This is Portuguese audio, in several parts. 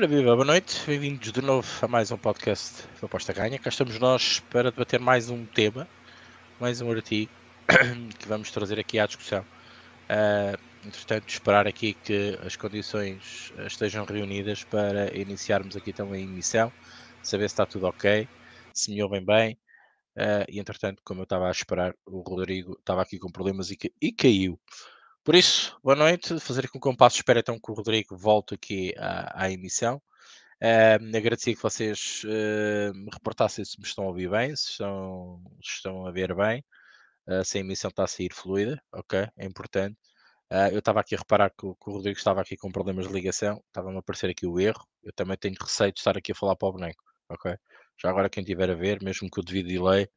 Ora viva, boa noite, bem-vindos de novo a mais um podcast da Aposta Ganha. Cá estamos nós para debater mais um tema, mais um artigo que vamos trazer aqui à discussão. Uh, entretanto, esperar aqui que as condições estejam reunidas para iniciarmos aqui também a emissão, saber se está tudo ok, se me ouvem bem. Uh, e entretanto, como eu estava a esperar, o Rodrigo estava aqui com problemas e, e caiu. Por isso, boa noite. Fazer aqui um compasso de espera então que o Rodrigo volte aqui à, à emissão. Uh, agradecia que vocês uh, me reportassem se me estão a ouvir bem, se estão, se estão a ver bem, uh, se a emissão está a sair fluida, ok? É importante. Uh, eu estava aqui a reparar que o, que o, Rodrigo estava aqui com problemas de ligação, estava-me a aparecer aqui o erro. Eu também tenho receio de estar aqui a falar para o boneco, ok? Já agora, quem estiver a ver, mesmo que o devido delay,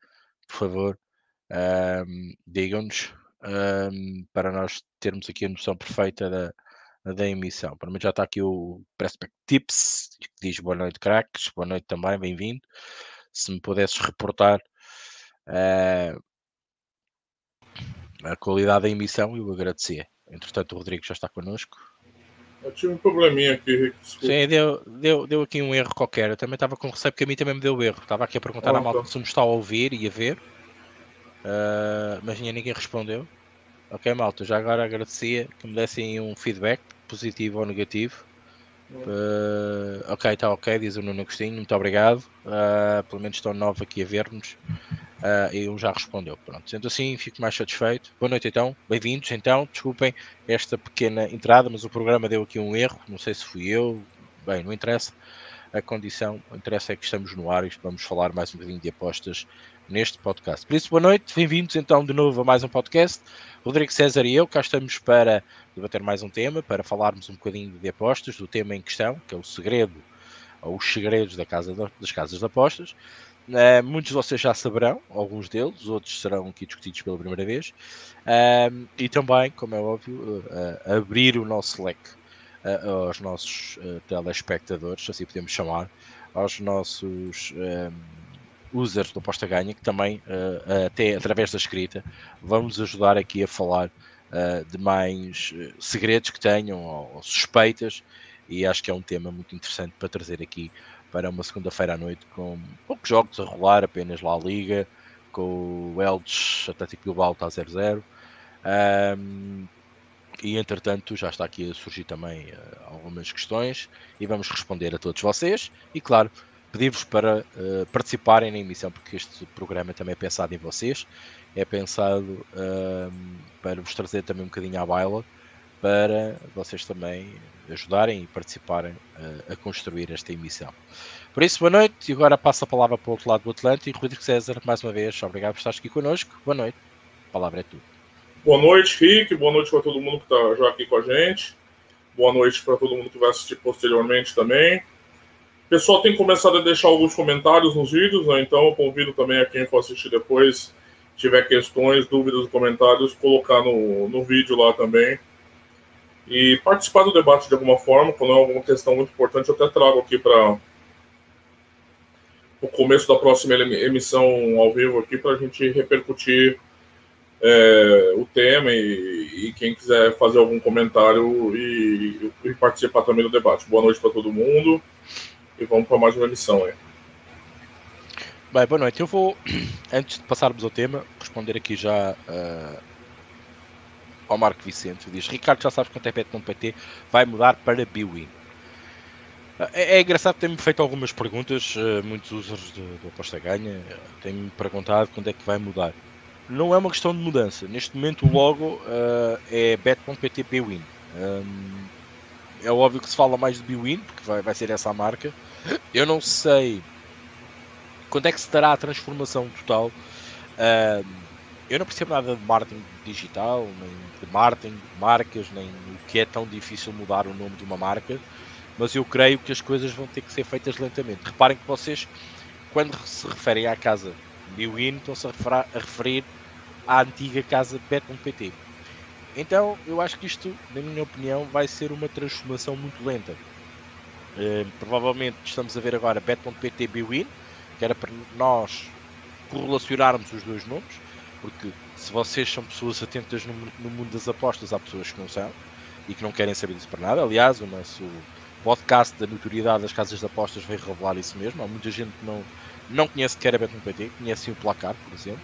por favor, digam-nos um, para nós termos aqui a noção perfeita da, da emissão. Para mim já está aqui o Prospect Tips, que diz boa noite, craques, boa noite também, bem-vindo. Se me pudesses reportar uh, a qualidade da emissão, eu agradecia. Entretanto, o Rodrigo já está connosco. Eu tive um probleminha aqui, Sim, deu, deu, deu aqui um erro qualquer. Eu também estava com receio porque a mim também me deu erro. Estava aqui a perguntar ah, à malta tá. se me está a ouvir e a ver. Uh, mas ninguém respondeu. Ok, malta, já agora agradecia que me dessem um feedback, positivo ou negativo. Uh, ok, está ok, diz o Nuno Agostinho, muito obrigado. Uh, pelo menos estão nove aqui a ver-nos. Uh, e um já respondeu. Pronto, sendo assim, fico mais satisfeito. Boa noite então, bem-vindos então. Desculpem esta pequena entrada, mas o programa deu aqui um erro. Não sei se fui eu, bem, não interessa. A condição, o interesse é que estamos no ar e vamos falar mais um bocadinho de apostas neste podcast. Por isso, boa noite, bem-vindos então de novo a mais um podcast. Rodrigo César e eu cá estamos para debater mais um tema, para falarmos um bocadinho de apostas, do tema em questão, que é o segredo, ou os segredos da casa, das casas de apostas. Uh, muitos de vocês já saberão, alguns deles, outros serão aqui discutidos pela primeira vez. Uh, e também, como é óbvio, uh, abrir o nosso leque aos nossos telespectadores, assim podemos chamar, aos nossos users do Aposta Ganha, que também, uh, até através da escrita, vamos ajudar aqui a falar uh, de mais segredos que tenham ou, suspeitas, e acho que é um tema muito interessante para trazer aqui para uma segunda-feira à noite com poucos jogos a rolar, apenas lá a Liga, com o Eldes Atlético Bilbao está 0-0. Um, e entretanto já está aqui a surgir também uh, algumas questões e vamos responder a todos vocês e claro pedir-vos para uh, participarem na emissão, porque este programa também é pensado em vocês, é pensado uh, para vos trazer também um bocadinho à baila, para vocês também ajudarem e participarem uh, a construir esta emissão. Por isso, boa noite, e agora passo a palavra para o outro lado do Atlântico. Rodrigo César, mais uma vez, obrigado por estar aqui connosco. Boa noite, a palavra é tua. Boa noite, Rick, boa noite para todo mundo que está já aqui com a gente. Boa noite para todo mundo que vai assistir posteriormente também pessoal tem começado a deixar alguns comentários nos vídeos, né? então eu convido também a quem for assistir depois, tiver questões, dúvidas, comentários, colocar no, no vídeo lá também. E participar do debate de alguma forma, quando é alguma questão muito importante, eu até trago aqui para o começo da próxima emissão ao vivo aqui, para a gente repercutir é, o tema e, e, quem quiser fazer algum comentário e, e participar também do debate. Boa noite para todo mundo e vamos para mais uma lição aí. Bem, boa noite. Eu vou, antes de passarmos ao tema, responder aqui já uh, ao Marco Vicente. Diz: Ricardo, já sabes quanto é PT vai mudar para Biwin. Uh, é, é, engraçado ter-me feito algumas perguntas, uh, muitos users do Aposta Ganha têm-me perguntado quando é que vai mudar. Não é uma questão de mudança. Neste momento, o logo é bet.pt Biwin. Um, é óbvio que se fala mais de Biwin, porque vai, vai ser essa a marca. Eu não sei quando é que se dará a transformação total. Uh, eu não percebo nada de marketing digital, nem de marketing, de marcas, nem o que é tão difícil mudar o nome de uma marca, mas eu creio que as coisas vão ter que ser feitas lentamente. Reparem que vocês, quando se referem à casa Biwin, estão-se a referir à antiga casa Bet.pt. Então, eu acho que isto, na minha opinião, vai ser uma transformação muito lenta. Uh, provavelmente estamos a ver agora bet.pt Bwin, que era para nós correlacionarmos os dois nomes, porque se vocês são pessoas atentas no, no, mundo das apostas, há pessoas que não são e que não querem saber disso para nada. Aliás, o nosso podcast da notoriedade das casas de apostas veio revelar isso mesmo. Há muita gente que não, não conhece que era Bet1PT, conhece o placar, por exemplo.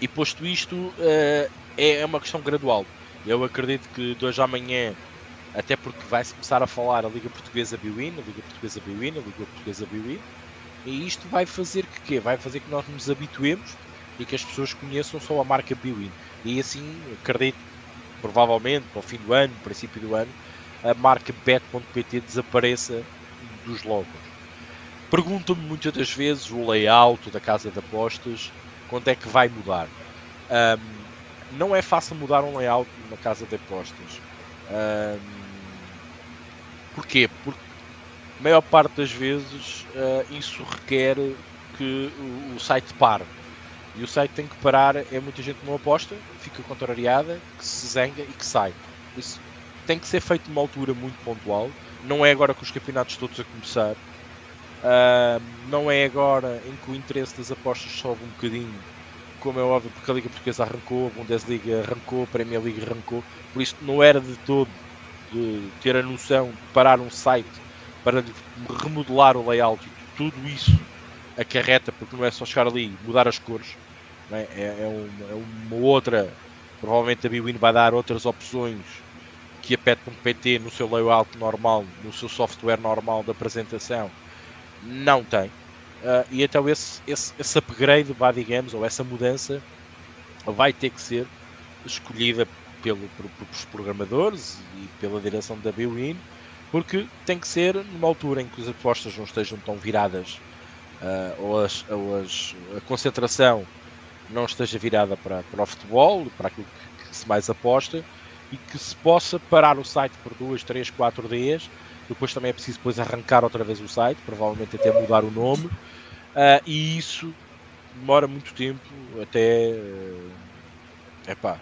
E posto isto, uh, é uma questão gradual. Eu acredito que de hoje à amanhã, até porque vai-se começar a falar a Liga Portuguesa Biwin, a Liga Portuguesa Biwin, a Liga Portuguesa Biwin, e isto vai fazer que quê? Vai fazer que nós nos habituemos e que as pessoas conheçam só a marca Biwin. E assim, acredito, provavelmente, para o fim do ano, princípio do ano, a marca bet.pt desapareça dos logos. Perguntam-me muitas das vezes o layout da casa de apostas, quando é que vai mudar. Um, não é fácil mudar um layout numa casa de apostas. Um, porquê? Porque a maior parte das vezes uh, isso requer que o, o, site pare. E o site tem que parar, é muita gente não aposta, fica contrariada, que se zanga e que sai. Isso tem que ser feito numa altura muito pontual. Não é agora com os campeonatos todos a começar. Uh, não é agora em que o interesse das apostas sobe um bocadinho, como é óbvio, porque a Liga Portuguesa arrancou, a Bundesliga arrancou, a Premier League arrancou. Por isso, não era de todo de ter a noção de parar um site para remodelar o layout e tudo isso acarreta, porque não é só chegar ali e mudar as cores, é? É, é, uma, é, uma, outra. Provavelmente a Bwin vai dar outras opções que a Pet.pt no seu layout normal, no seu software normal de apresentação, não tem. Uh, e então esse, esse, esse upgrade, vá, digamos, ou essa mudança vai ter que ser escolhida pelo, pelos programadores e pela direção da Bwin, porque tem que ser numa altura em que as apostas não estejam tão viradas uh, ou, as, ou as, a concentração não esteja virada para, para o futebol, para aquilo que, que se mais aposta e que se possa parar o site por duas, três, quatro dias. Depois também é preciso depois arrancar outra vez o site, provavelmente até mudar o nome. Uh, e isso demora muito tempo, até uh, epá,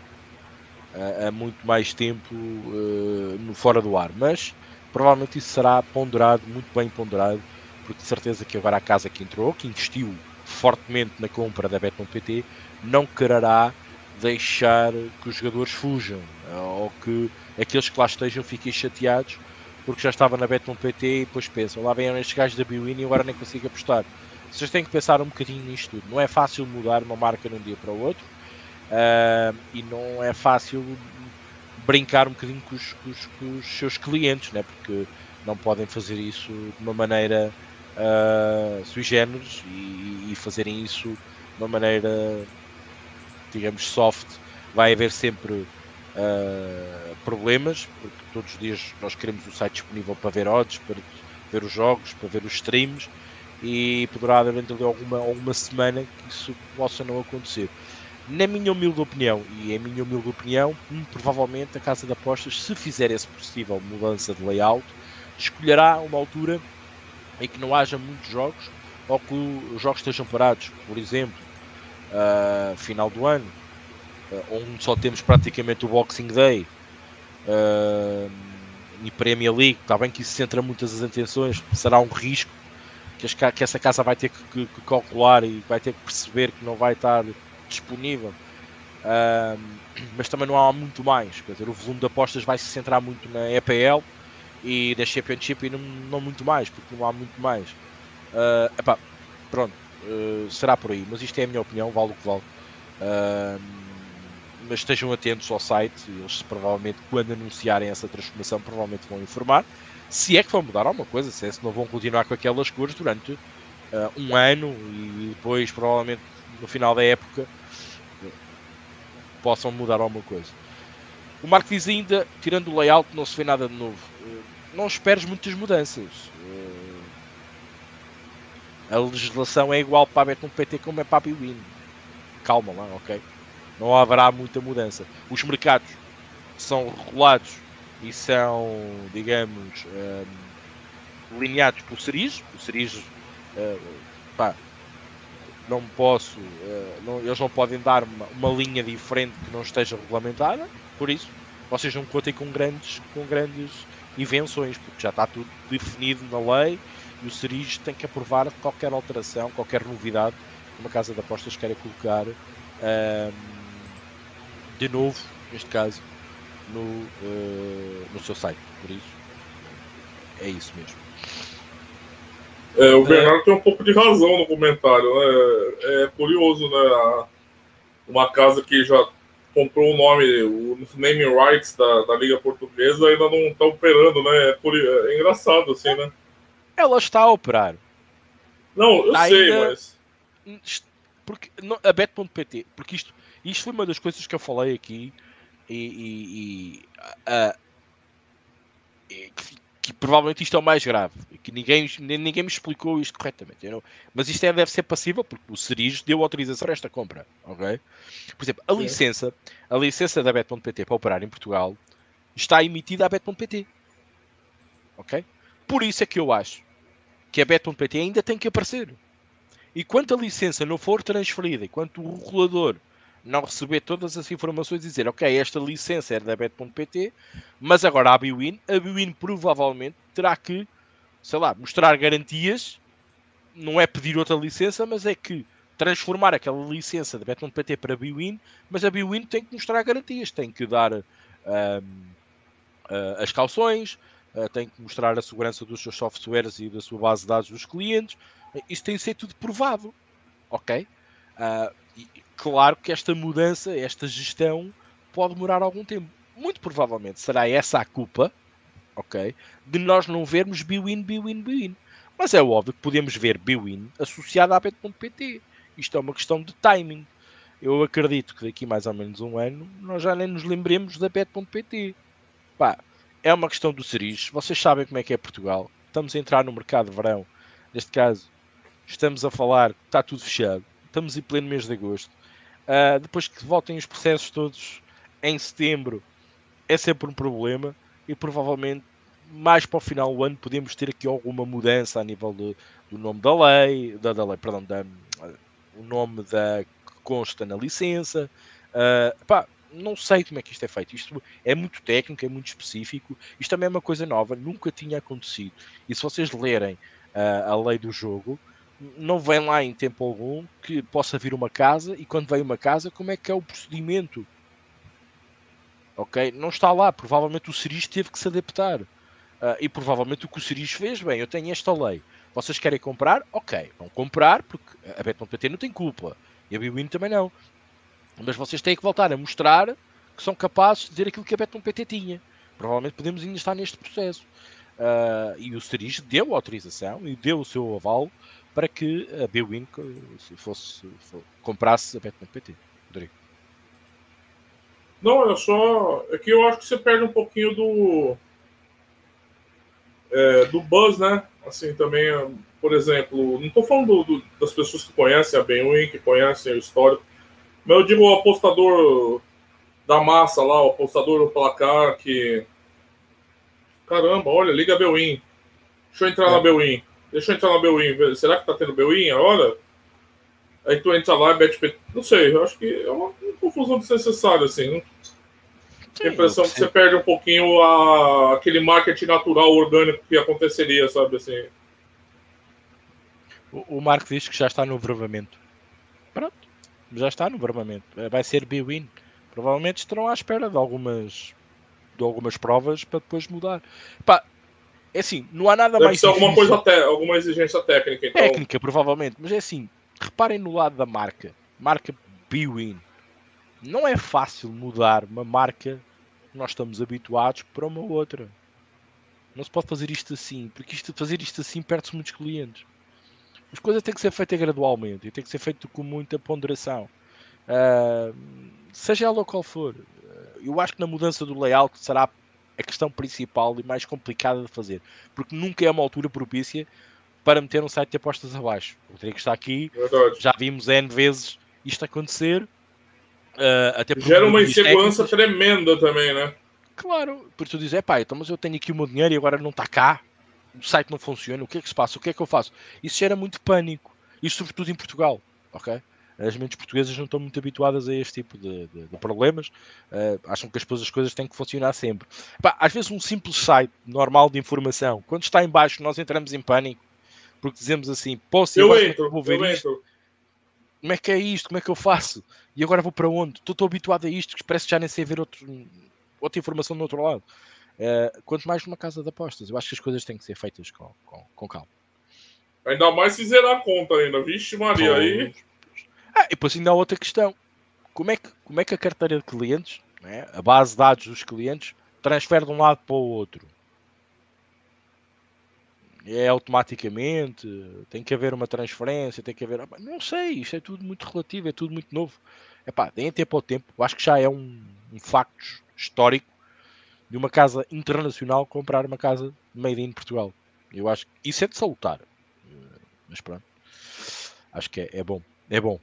uh, muito mais tempo uh, fora do ar. Mas provavelmente isso será ponderado, muito bem ponderado, porque de certeza que agora a casa que entrou, que investiu fortemente na compra da Bet.pt, não quererá deixar que os jogadores fujam ou que aqueles que lá estejam fiquem chateados porque já estava na Bet.pt e depois pensam, lá vem estes gajos da Biwin e agora nem consigo apostar. Vocês têm que pensar um bocadinho nisto tudo. Não é fácil mudar uma marca de um dia para o outro uh, e não é fácil brincar um bocadinho com os, com os, com os seus clientes, né? porque não podem fazer isso de uma maneira uh, sui generis e, e fazerem isso de uma maneira digamos, soft, vai haver sempre uh, problemas, porque todos os dias nós queremos o site disponível para ver odds, para ver os jogos, para ver os streams, e poderá haver ali alguma, alguma semana que isso possa não acontecer. Na minha humilde opinião, e é minha humilde opinião, hum, provavelmente a Casa de Apostas, se fizer essa possível mudança de layout, escolherá uma altura em que não haja muitos jogos ou que os jogos estejam parados. Por exemplo, uh, final do ano, uh, onde só temos praticamente o Boxing Day uh, e Premier League, está bem que isso centra muitas as atenções, será um risco que, as, que essa casa vai ter que, que, que, calcular e vai ter que perceber que não vai estar disponível. Uh, mas também não há muito mais, quer dizer, o volume de apostas vai se centrar muito na EPL e da Championship e não, não muito mais, porque não há muito mais. Uh, epá, pronto, uh, será por aí, mas isto é a minha opinião, vale o que vale. Uh, mas estejam atentos ao site, eles provavelmente, quando anunciarem essa transformação, provavelmente vão informar. Se é que vão mudar alguma coisa, se é se não vão continuar com aquelas cores durante uh, um ano e depois, provavelmente, no final da época, possam mudar alguma coisa. O Marco diz ainda, tirando o layout, não se vê nada de novo. não esperes muitas mudanças a legislação é igual para a Bet.pt como é para a Bwin. Calma lá, ok? Não haverá muita mudança. Os mercados são regulados e são, digamos, um, por Ceris. O Ceris, uh, pá, não posso, uh, não, eles não podem dar uma, uma, linha diferente que não esteja regulamentada. Por isso, vocês não contem com grandes, com grandes invenções, porque já está tudo definido na lei e o Ceris tem que aprovar qualquer alteração, qualquer novidade que uma casa de apostas queira colocar um, de novo, neste caso, no, uh, no seu site. Por isso, é isso mesmo. É, o Bernardo é... tem um pouco de razão no comentário. Né? É curioso, né? Uma casa que já comprou o nome, os naming rights da, da Liga Portuguesa ainda não está operando, né? É, é, engraçado, assim, né? Ela está a operar. Não, eu tá sei, ainda... mas. Porque, não, a Bet.pt, porque isto, isto foi uma das coisas que eu falei aqui e, e, e uh, que, que, provavelmente isto é o mais grave, que ninguém, ninguém me explicou isto corretamente. Não, mas isto é, deve ser passível porque o Cerise deu autorização para esta compra. ok? Por exemplo, a Sim. licença, a licença da Bet.pt para operar em Portugal está emitida à Bet.pt. Ok? Por isso é que eu acho que a Bet.pt ainda tem que aparecer. E quanto a licença não for transferida, e quanto o regulador não receber todas as informações e dizer, ok, esta licença é da bet.pt, mas agora a Biwin, a Biwin provavelmente terá que, sei lá, mostrar garantias, não é pedir outra licença, mas é que transformar aquela licença da bet.pt para a Biwin, mas a Biwin tem que mostrar garantias, tem que dar um, uh, as calções, uh, tem que mostrar a segurança dos seus softwares e da sua base de dados dos clientes, isso tem que ser tudo provado, ok? Uh, claro que esta mudança, esta gestão, pode demorar algum tempo. Muito provavelmente será essa a culpa, ok? De nós não vermos Biwin, Biwin, Biwin. Mas é óbvio que podemos ver Biwin associado à Bet.pt. Isto é uma questão de timing. Eu acredito que daqui mais ou menos um ano nós já nem nos lembremos da Bet.pt. Pá, é uma questão do ceris. Vocês sabem como é que é Portugal. Estamos a entrar no mercado de verão. Neste caso, estamos a falar, está tudo fechado. Estamos em pleno mês de agosto. Uh, depois que voltem os processos todos em setembro, é sempre um problema e provavelmente mais para o final do ano podemos ter aqui alguma mudança a nível de, do nome da lei, da, da lei, perdão, da, o nome da que consta na licença. Uh, pá, não sei como é que isto é feito. Isto é muito técnico, é muito específico. Isto também é uma coisa nova, nunca tinha acontecido. E se vocês lerem uh, a lei do jogo, não vem lá em tempo algum que possa vir uma casa e quando vem uma casa, como é que é o procedimento? Ok? Não está lá. Provavelmente o Siris teve que se adaptar. Uh, e provavelmente o que o Siris fez, bem, eu tenho esta lei. Vocês querem comprar? Ok, vão comprar, porque a Bet.pt não tem culpa. E a Biwin também não. Mas vocês têm que voltar a mostrar que são capazes de dizer aquilo que a Bet.pt tinha. Provavelmente podemos ainda estar neste processo. Uh, e o Siris deu autorização e deu o seu aval para que a Bwin fosse, fosse, comprasse a Bet.pt. Rodrigo. Não, é só. É que eu acho que você perde um pouquinho do. É, do buzz, né? Assim, também, por exemplo, não estou falando do, do, das pessoas que conhecem a Benwin, que conhecem o histórico, mas eu digo o apostador da massa lá, o apostador do placar que. Caramba, olha, liga a Belwin. Deixa eu entrar é. na Belwin. Deixa eu entrar na Bwin. Será que tá tendo Bwin agora? Aí tu entra lá e bet. Não sei, eu acho que é uma, uma confusão desnecessária, assim. Não... Tem a impressão que você perde um pouquinho a, aquele marketing natural, orgânico que aconteceria, sabe assim. O, o Marco diz que já está no verbamento. Pronto, já está no verbamento. É, vai ser B-Win. Provavelmente estarão à espera de algumas, de algumas provas para depois mudar. Pá, assim, não há nada Deve mais. Ser alguma, coisa alguma exigência técnica. Então... Técnica, provavelmente, mas é assim, reparem no lado da marca. Marca Bwin. Não é fácil mudar uma marca que nós estamos habituados para uma outra. Não se pode fazer isto assim, porque isto, fazer isto assim perde-se muitos clientes. As coisas têm que ser feitas gradualmente e tem que ser feito com muita ponderação. Uh, seja ela qual for. Eu acho que na mudança do layout será a questão principal e mais complicada de fazer, porque nunca é uma altura propícia para meter um site de apostas abaixo. O Rodrigo está aqui, Verdade. já vimos N vezes isto acontecer. Uh, até Gera uma insegurança tremenda também, né? Claro, porque tu dizes, é pá, então, mas eu tenho aqui o meu dinheiro e agora não está cá, o site não funciona, o que é que se passa, o que é que eu faço? Isso gera muito pânico, e sobretudo em Portugal, ok? As mentes portuguesas não estão muito habituadas a este tipo de, de, de problemas, uh, acham que as, as coisas têm que funcionar sempre. Pá, às vezes um simples site normal de informação, quando está em baixo nós entramos em pânico, porque dizemos assim, posso eu entro, vou ver eu isto? Entro. Como é que é isto? Como é que eu faço? E agora vou para onde? Estou, estou habituado a isto, que parece que já nem sei ver outro, outra informação do outro lado. Uh, quanto mais numa casa de apostas, eu acho que as coisas têm que ser feitas com, com, com calma. Ainda mais se zerar a conta ainda, vixe Maria, aí. Ah, e depois ainda há outra questão. Como é que, como é que a carteira de clientes, né, a base de dados dos clientes, transfere de um lado para o outro? É automaticamente, tem que haver uma transferência, tem que haver. Não sei, isto é tudo muito relativo, é tudo muito novo. Epá, deem tempo ao tempo. Eu acho que já é um, um facto histórico de uma casa internacional comprar uma casa made in Portugal. Eu acho que isso é de salutar. Mas pronto. Acho que é, é bom. É bom.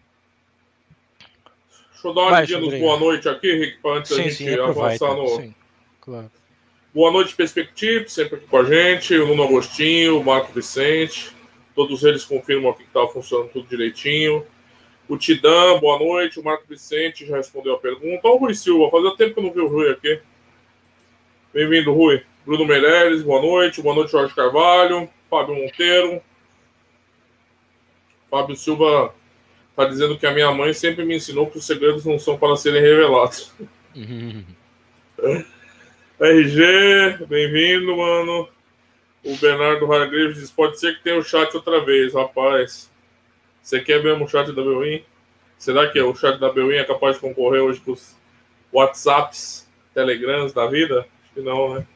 Deixa eu dar uma no boa noite aqui, Rick, para antes sim, da gente sim, avançar no. Sim, claro. Boa noite, Perspective, sempre aqui com a gente. O Nuno Agostinho, o Marco Vicente. Todos eles confirmam aqui que estava funcionando tudo direitinho. O Tidã, boa noite. O Marco Vicente já respondeu a pergunta. O Rui Silva, fazia tempo que eu não vi o Rui aqui. Bem-vindo, Rui. Bruno Meireles, boa noite. Boa noite, Jorge Carvalho. Fábio Monteiro. Fábio Silva está dizendo que a minha mãe sempre me ensinou que os segredos não são para serem revelados. RG, bem-vindo, mano. O Bernardo Hargreaves diz: pode ser que tenha o chat outra vez, rapaz. Você quer mesmo o chat da Beuin? Será que o chat da Beuin é capaz de concorrer hoje com os WhatsApps, Telegrams da vida? Acho que não, né?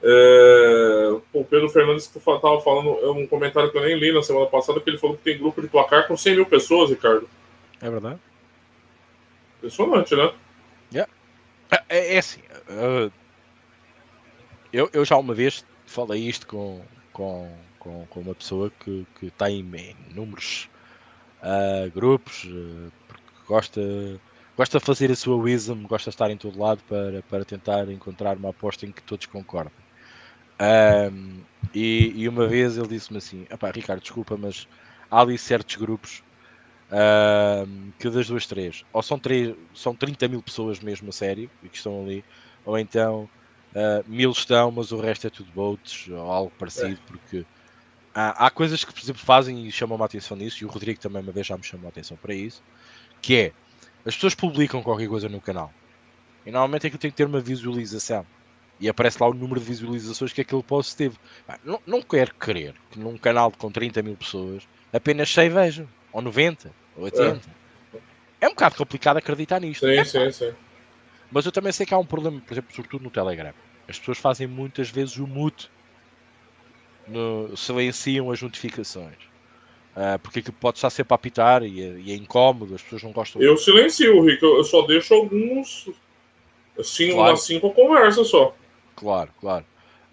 É, o Pedro Fernandes estava falando é um comentário que eu nem li na semana passada, que ele falou que tem grupo de placar com 100 mil pessoas, Ricardo. É verdade. Impressionante, né? Yeah. É, é, é assim. Uh, eu, eu já uma vez falei isto com, com, com, com uma pessoa que, que está em, em números uh, grupos, uh, porque gosta, gosta de fazer a sua wisdom, gosta de estar em todo lado para, para tentar encontrar uma aposta em que todos concordem. Um, e, e, uma vez ele disse-me assim: Ricardo, desculpa, mas há ali certos grupos um, que das duas, três, ou são, três, são 30 mil pessoas mesmo a sério e que estão ali, ou então uh, mil estão, mas o resto é tudo boats ou algo parecido, é. porque há, há, coisas que, por exemplo, fazem e chamam-me a atenção nisso, e o Rodrigo também uma vez já me chamou a atenção para isso, que é as pessoas publicam qualquer coisa no canal e normalmente é que tem que ter uma visualização e aparece lá o número de visualizações que aquele post teve. Não, não quero crer que num canal com 30 mil pessoas apenas 100 vejam, ou 90, ou 80. É, é um bocado complicado acreditar nisto. Sim, é, sim, sim. Mas eu também sei que há um problema, por exemplo, sobretudo no Telegram. As pessoas fazem muitas vezes o mute, no, silenciam as notificações. Uh, porque aquilo pode estar sempre a apitar e é, e é, incómodo, as pessoas não gostam. Eu silencio, Rico, eu só deixo alguns assim, claro. umas cinco conversas só. Claro, claro.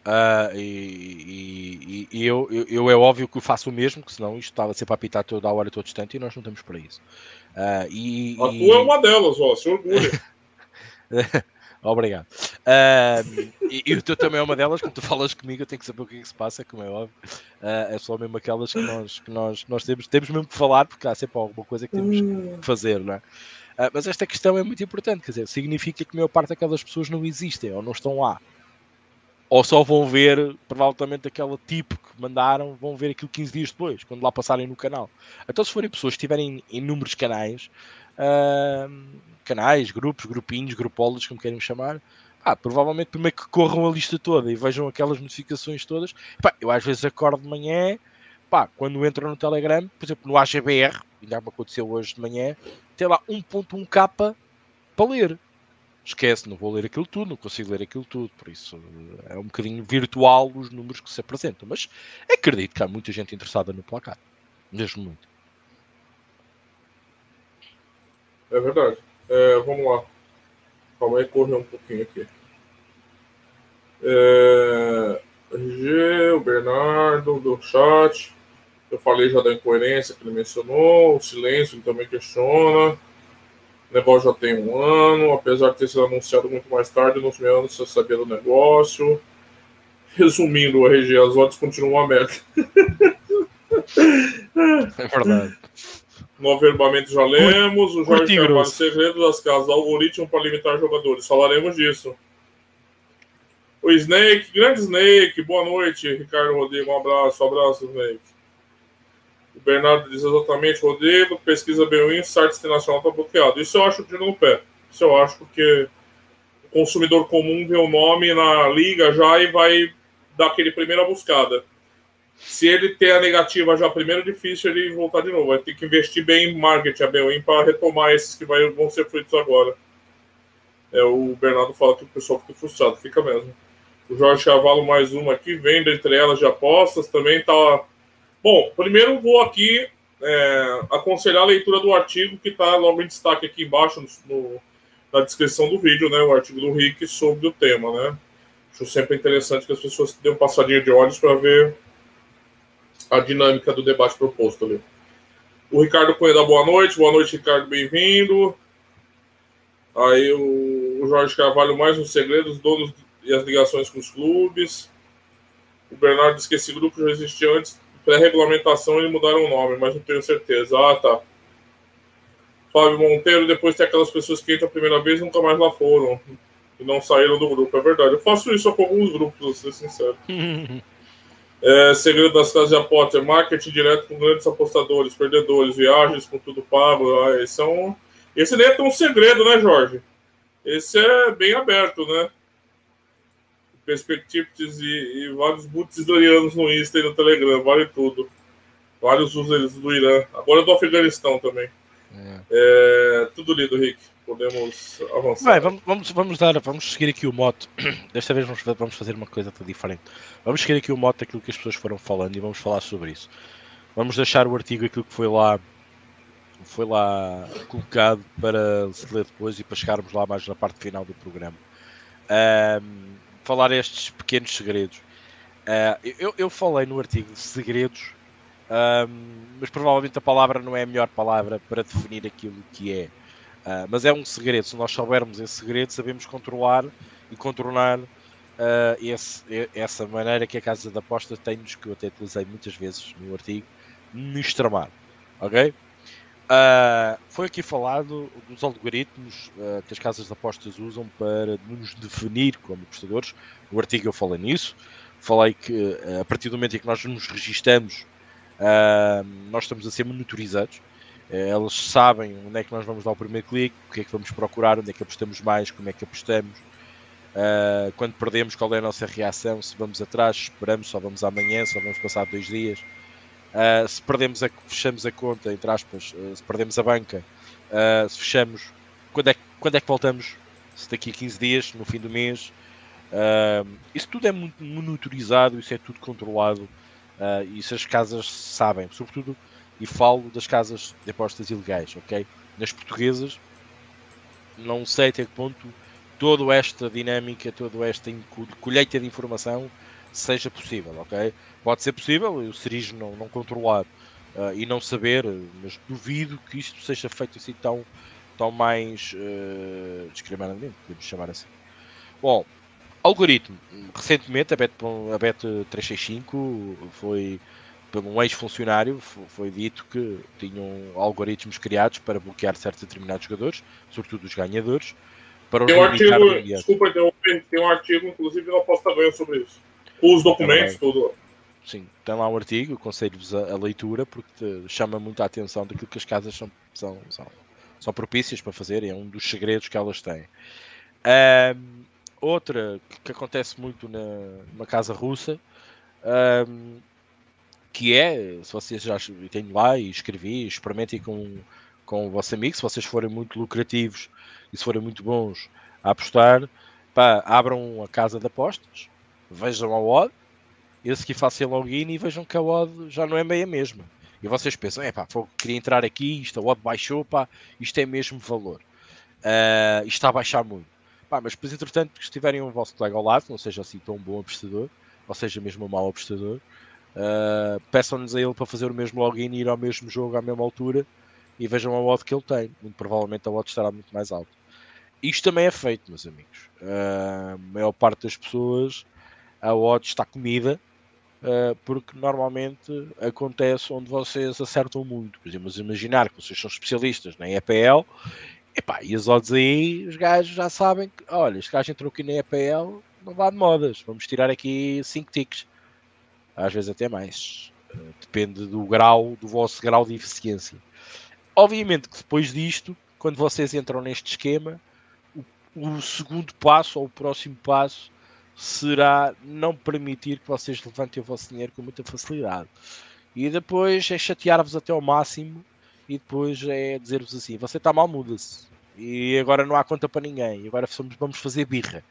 Uh, e, e, e eu, eu, eu, é óbvio que eu faço o mesmo, que senão isto estava sempre a apitar toda a hora, todo instante, e nós não estamos para isso. Uh, e, a tua é uma delas, ó, se orgulha. Obrigado. Uh, e, e, o teu também é uma delas, quando tu falas comigo, eu tenho que saber o que é que se passa, como é óbvio. Uh, é só mesmo aquelas que nós, que nós, nós temos, temos mesmo que falar, porque há sempre alguma coisa que temos que fazer, não é? Uh, mas esta questão é muito importante, quer dizer, significa que a maior parte daquelas pessoas não existem ou não estão lá ou só vão ver, provavelmente, aquele tipo que mandaram, vão ver aquilo 15 dias depois, quando lá passarem no canal. Então, se forem pessoas que estiverem em inúmeros canais, uh, canais, grupos, grupinhos, grupólos, como querem chamar, ah, provavelmente primeiro que corram a lista toda e vejam aquelas notificações todas. Pá, eu às vezes acordo de manhã, pá, quando entro no Telegram, por exemplo, no AGBR, ainda me aconteceu hoje de manhã, tem lá 1.1k para ler esquece, não vou ler aquilo tudo, não consigo ler aquilo tudo, por isso é um bocadinho virtual os números que se apresentam, mas acredito que há muita gente interessada no placar, mesmo muito. É verdade. É, vamos lá. Calma aí, correr um pouquinho aqui. É, G, o Bernardo do chat. Eu falei já da incoerência que ele mencionou, o silêncio ele também questiona. O negócio já tem um ano, apesar de ter sido anunciado muito mais tarde, nos meus anos você sabia do negócio. Resumindo, o RG, as odds continuam uma merda. É verdade. No averbamento já lemos. O Jorge Carvalho, segredo das casas, algoritmo para limitar jogadores. Falaremos disso. O Snake, grande Snake, boa noite, Ricardo Rodrigo. Um abraço, um abraço, Snake. O Bernardo diz exatamente, Rodrigo, pesquisa bem o site internacional está bloqueado. Isso eu acho tiro no pé. Isso eu acho porque consumidor comum vê o nome na liga já e vai dar aquele primeira buscada. Se ele ter a negativa já primeiro, difícil ele voltar de novo. Vai ter que investir bem em marketing, a BOIM, para retomar esses que vai, vão ser feitos agora. É, o Bernardo fala que o pessoal fica frustrado, fica mesmo. O Jorge Cavalo, mais uma aqui, vendo entre elas de apostas, também tá. Bom, primeiro vou aqui é, aconselhar a leitura do artigo que está logo em destaque aqui embaixo no, no, na descrição do vídeo, né? O artigo do Rick sobre o tema, né? Acho sempre interessante que as pessoas dêem uma passadinha de olhos para ver a dinâmica do debate proposto ali. O Ricardo Cunha dá boa noite. Boa noite, Ricardo, bem-vindo. Aí o, o Jorge Carvalho, mais um segredo, os donos e as ligações com os clubes. O Bernardo disse que esse grupo já existia antes pré-regulamentação e mudaram o nome, mas não tenho certeza. Ah, tá. Fábio Monteiro, depois tem aquelas pessoas que entram a primeira vez e nunca mais lá foram. E não saíram do grupo, é verdade. Eu faço isso com alguns grupos, vou ser sincero. é, segredo das casas de aposta, marketing direto com grandes apostadores, perdedores, viagens com tudo pago. Ah, esse, é um... esse nem é tão segredo, né, Jorge? Esse é bem aberto, né? Perspectives e, e vários boots iranianos no Insta e no Telegram, vale tudo. Vários users do Irã, agora do Afeganistão também. É. É, tudo lido, Rick. Podemos avançar. Vamos, vamos, vamos, dar, vamos seguir aqui o mote. Desta vez vamos, vamos fazer uma coisa diferente. Vamos seguir aqui o mote daquilo que as pessoas foram falando e vamos falar sobre isso. Vamos deixar o artigo aquilo que foi lá foi lá colocado para se ler depois e para chegarmos lá mais na parte final do programa. Um, falar estes pequenos segredos. Uh, eu, eu falei no artigo de segredos, mas provavelmente a palavra não é a melhor palavra para definir aquilo que é. Uh, mas é um segredo. Se nós soubermos esse segredo, sabemos controlar e contornar uh, esse, essa maneira que a casa de aposta tem-nos, que eu até utilizei muitas vezes no artigo, nos tramar. Ok? Uh, foi aqui falado dos algoritmos uh, que as casas de apostas usam para nos definir como apostadores. No artigo eu falei nisso. Falei que uh, a partir do momento em que nós nos registamos, nós estamos a ser monitorizados. elas sabem onde é que nós vamos dar o primeiro clique, o que é que vamos procurar, onde é que apostamos mais, como é que apostamos. quando perdemos, qual é a nossa reação? Se vamos atrás, esperamos, só vamos amanhã, só vamos passar dois dias Uh, se perdemos a, fechamos a conta, entre aspas, uh, se perdemos a banca, uh, se fechamos, quando é, quando é que voltamos? Se daqui a 15 dias, no fim do mês. isso tudo é muito monitorizado, isso é tudo controlado. e isso as casas sabem, sobretudo, e falo das casas de apostas ilegais, ok? Nas portuguesas, não sei até que ponto toda esta dinâmica, toda esta colheita de informação seja possível, ok? Pode ser possível o Sirijo não, não controlar uh, e não saber, mas duvido que isto seja feito assim tão, tão mais uh, discriminadamente, podemos chamar assim. Bom, algoritmo. Recentemente a Bet, a Bet 365 foi por um ex-funcionário foi dito que tinham algoritmos criados para bloquear certos determinados jogadores, sobretudo os ganhadores, para tem um artigo, desculpa interromper, tem um artigo, inclusive, na Ganha sobre isso. Com os documentos, tudo. Sim, tem lá um artigo, aconselho-vos a, a, leitura porque chama muito a atenção daquilo que as casas são, são, são, são propícias para fazer, é um dos segredos que elas têm. Um, outra que, que, acontece muito na, numa casa russa, um, que é, se vocês já têm lá e escrevi, experimentem com, com o vosso amigo, se vocês forem muito lucrativos e se forem muito bons a apostar, pá, abram a casa de apostas, vejam a odd, esse que façam login e vejam que a odd já não é bem a mesma. E vocês pensam, é pá, queria entrar aqui, isto a odd baixou, pá, isto é mesmo valor. Uh, isto está a baixar muito. Pá, mas depois, entretanto, se tiverem um vosso colega ao lado, não seja assim tão bom apostador, ou seja mesmo um mau apostador, uh, peçam-nos a ele para fazer o mesmo login e ir ao mesmo jogo à mesma altura e vejam a odd que ele tem. Muito provavelmente a odd estará muito mais alta. Isto também é feito, meus amigos. Uh, a maior parte das pessoas, a odd está comida Uh, porque normalmente acontece onde vocês acertam muito. Por exemplo, imaginar que vocês são especialistas na EPL, epá, e as odds aí, os gajos já sabem que, olha, este gajo entrou aqui na EPL, não vá de modas, vamos tirar aqui 5 ticks. Às vezes até mais. Uh, depende do grau, do vosso grau de eficiência. Obviamente que depois disto, quando vocês entram neste esquema, o, o segundo passo ou o próximo passo será não permitir que vocês levantem o vosso dinheiro com muita facilidade. E depois é chatear-vos até ao máximo e depois é dizer-vos assim: você está mal, muda-se. E agora não há conta para ninguém. E agora vamos fazer birra.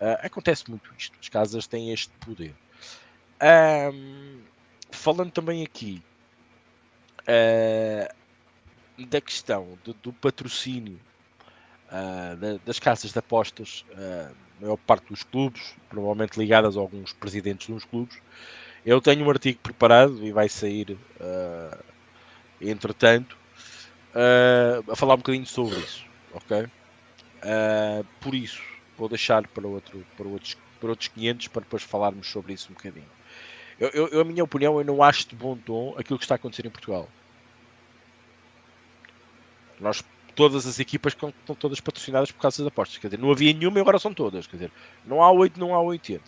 Uh, acontece muito isto. As casas têm este poder. Um, falando também aqui uh, da questão do, do patrocínio uh, da, das casas de apostas, maior parte dos clubes, provavelmente ligadas a alguns presidentes de uns clubes. Eu tenho um artigo preparado e vai sair uh, entretanto a falar um bocadinho sobre isso, ok? por isso, vou deixar para, outro, para, outros, para outros 500 para depois falarmos sobre isso um bocadinho. Eu, eu, a minha opinião, eu não acho de bom tom aquilo que está a acontecer em Portugal. Nós todas as equipas que estão todas patrocinadas por causa das apostas. Quer dizer, não havia nenhuma e agora são todas. Quer dizer, não há 8, não há 80.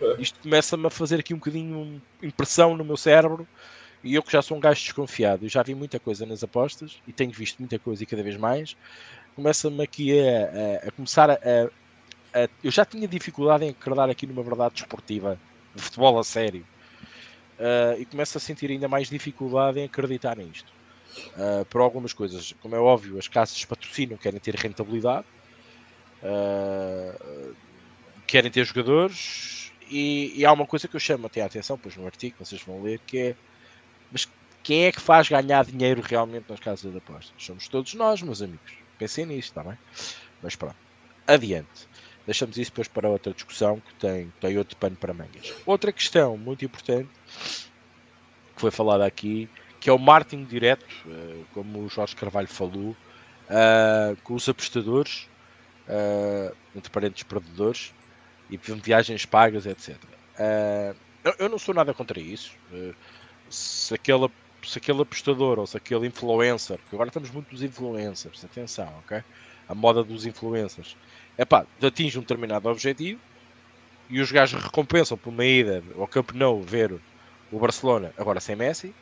É. Isto começa-me a fazer aqui um bocadinho impressão no meu cérebro. E eu que já sou um gajo desconfiado, eu já vi muita coisa nas apostas e tenho visto muita coisa e cada vez mais. Começa-me aqui a, a, a começar a, a, Eu já tinha dificuldade em acreditar aqui numa verdade desportiva, de futebol a sério. Uh, e começo a sentir ainda mais dificuldade em acreditar nisto uh, por algumas coisas. Como é óbvio, as casas patrocinam, querem ter rentabilidade, uh, querem ter jogadores, e, e, há uma coisa que eu chamo até a atenção, pois no artigo vocês vão ler, que é mas quem é que faz ganhar dinheiro realmente nas casas de apostas? Somos todos nós, meus amigos. Pensem nisto, está bem? Mas pronto, adiante. Deixamos isso depois para outra discussão que tem, tem outro pano para mangas. Outra questão muito importante que foi falada aqui que é o marketing direto, uh, como o Jorge Carvalho falou, uh, com os apostadores, uh, entre parentes perdedores, e viagens pagas, etc. Eu, eu, não sou nada contra isso. se, aquele, se aquele apostador ou se aquele influencer, porque agora estamos muito dos influencers, atenção, ok? A moda dos influencers. É pá, atinge um determinado objetivo e os gajos recompensam por uma ida ao Camp Nou ver o Barcelona, agora sem Messi,